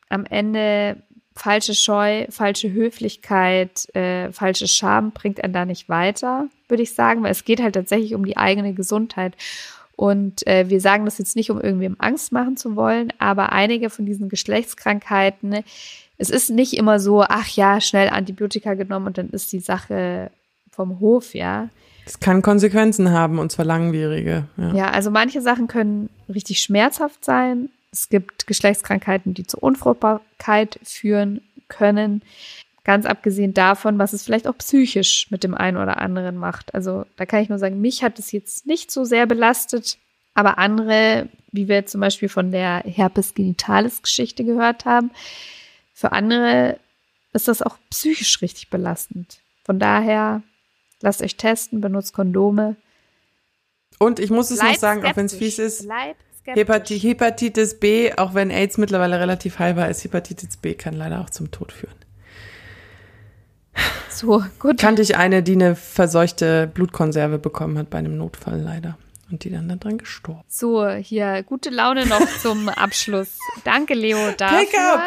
Am Ende falsche Scheu, falsche Höflichkeit, äh, falsche Scham bringt einen da nicht weiter, würde ich sagen, weil es geht halt tatsächlich um die eigene Gesundheit. Und äh, wir sagen das jetzt nicht, um irgendwem Angst machen zu wollen, aber einige von diesen Geschlechtskrankheiten, es ist nicht immer so, ach ja, schnell Antibiotika genommen und dann ist die Sache vom Hof, ja. Es kann Konsequenzen haben und zwar langwierige. Ja. ja, also manche Sachen können richtig schmerzhaft sein. Es gibt Geschlechtskrankheiten, die zur Unfruchtbarkeit führen können. Ganz abgesehen davon, was es vielleicht auch psychisch mit dem einen oder anderen macht. Also da kann ich nur sagen, mich hat es jetzt nicht so sehr belastet, aber andere, wie wir zum Beispiel von der Herpes genitalis Geschichte gehört haben, für andere ist das auch psychisch richtig belastend. Von daher, lasst euch testen, benutzt Kondome. Und ich muss es Bleib noch sagen, skeptisch. auch wenn es fies ist, Hepati Hepatitis B, auch wenn AIDS mittlerweile relativ heilbar ist, Hepatitis B kann leider auch zum Tod führen. So, gut. Kannte ich eine, die eine verseuchte Blutkonserve bekommen hat bei einem Notfall leider. Und die dann da dran gestorben. So, hier, gute Laune noch zum Abschluss. Danke, Leo, dafür. Pick up.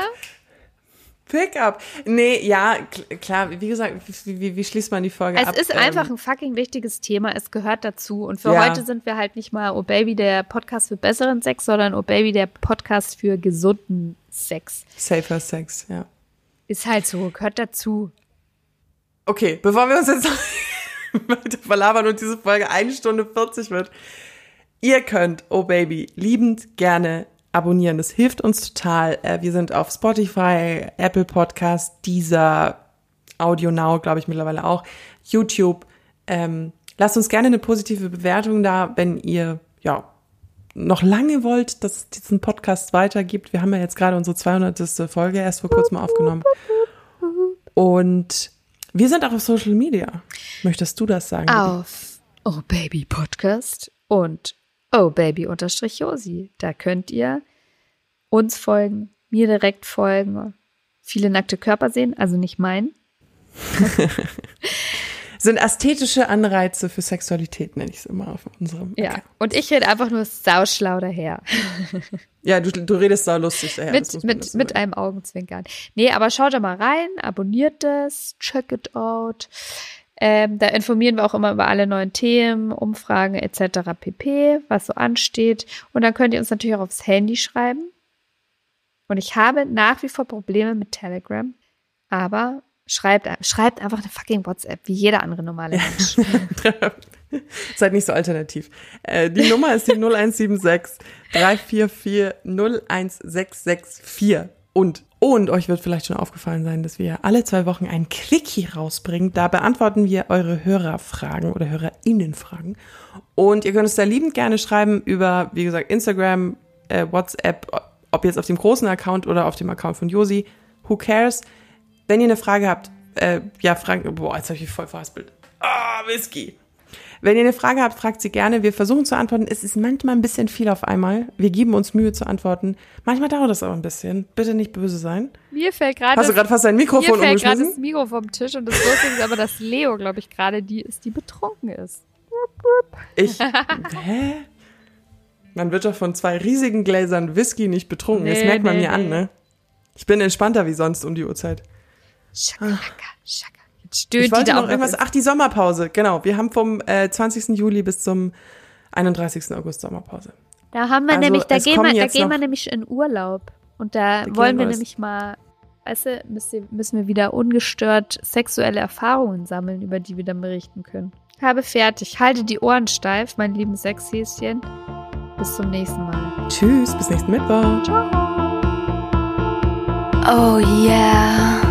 Pickup. Nee, ja, klar, wie gesagt, wie, wie, wie, schließt man die Folge es ab? Es ist einfach ähm, ein fucking wichtiges Thema, es gehört dazu. Und für ja. heute sind wir halt nicht mal Oh Baby, der Podcast für besseren Sex, sondern Oh Baby, der Podcast für gesunden Sex. Safer Sex, ja. Ist halt so, gehört dazu. Okay, bevor wir uns jetzt weiter verlabern und diese Folge eine Stunde 40 wird. Ihr könnt Oh Baby liebend gerne abonnieren. Das hilft uns total. Äh, wir sind auf Spotify, Apple Podcast, dieser Audio Now, glaube ich mittlerweile auch, YouTube. Ähm, lasst uns gerne eine positive Bewertung da, wenn ihr ja noch lange wollt, dass es diesen Podcast weitergibt. Wir haben ja jetzt gerade unsere 200. Folge erst vor kurzem aufgenommen. Und wir sind auch auf Social Media. Möchtest du das sagen? Auf Oh Baby Podcast und Oh Baby unterstrich Josi. Da könnt ihr uns folgen, mir direkt folgen, viele nackte Körper sehen, also nicht meinen. Sind ästhetische Anreize für Sexualität, nenne ich es immer auf unserem. Ja, okay. und ich rede einfach nur sauschlau daher. ja, du, du redest sau lustig daher. mit mit, mit einem Augenzwinkern. Nee, aber schaut da mal rein, abonniert das, check it out. Ähm, da informieren wir auch immer über alle neuen Themen, Umfragen etc. pp, was so ansteht. Und dann könnt ihr uns natürlich auch aufs Handy schreiben. Und ich habe nach wie vor Probleme mit Telegram, aber schreibt, schreibt einfach eine fucking WhatsApp, wie jeder andere normale Mensch. Seid nicht so alternativ. Äh, die Nummer ist die 0176 344 01664. Und und euch wird vielleicht schon aufgefallen sein, dass wir alle zwei Wochen ein Quickie rausbringen. Da beantworten wir eure Hörerfragen oder Hörerinnenfragen. Und ihr könnt es da liebend gerne schreiben über, wie gesagt, Instagram, äh, WhatsApp, ob jetzt auf dem großen Account oder auf dem Account von Josi. Who cares? Wenn ihr eine Frage habt, äh, ja, Frank, boah, jetzt habe ich mich voll verhaspelt. Ah, Whisky. Wenn ihr eine Frage habt, fragt sie gerne. Wir versuchen zu antworten. Es ist manchmal ein bisschen viel auf einmal. Wir geben uns Mühe zu antworten. Manchmal dauert es aber ein bisschen. Bitte nicht böse sein. Mir fällt gerade. Hast du gerade fast dein Mikrofon Mir fällt gerade das Mikro vom Tisch und das Lustige ist aber, dass Leo, glaube ich, gerade die ist, die betrunken ist. Ich. Hä? Man wird doch von zwei riesigen Gläsern Whisky nicht betrunken. Nee, das merkt man nee, mir nee. an, ne? Ich bin entspannter wie sonst um die Uhrzeit. Schaka, schaka. Stöhnt ich wollte noch irgendwas. Ach, die Sommerpause. Genau. Wir haben vom äh, 20. Juli bis zum 31. August Sommerpause. Da haben wir also, nämlich, da gehen, wir, da gehen wir nämlich in Urlaub. Und da, da wollen wir nämlich mal, weißt du, müssen, müssen wir wieder ungestört sexuelle Erfahrungen sammeln, über die wir dann berichten können. Habe fertig. Halte die Ohren steif, mein lieben Sexhäschen. Bis zum nächsten Mal. Tschüss, bis nächsten Mittwoch. Ciao. Oh yeah.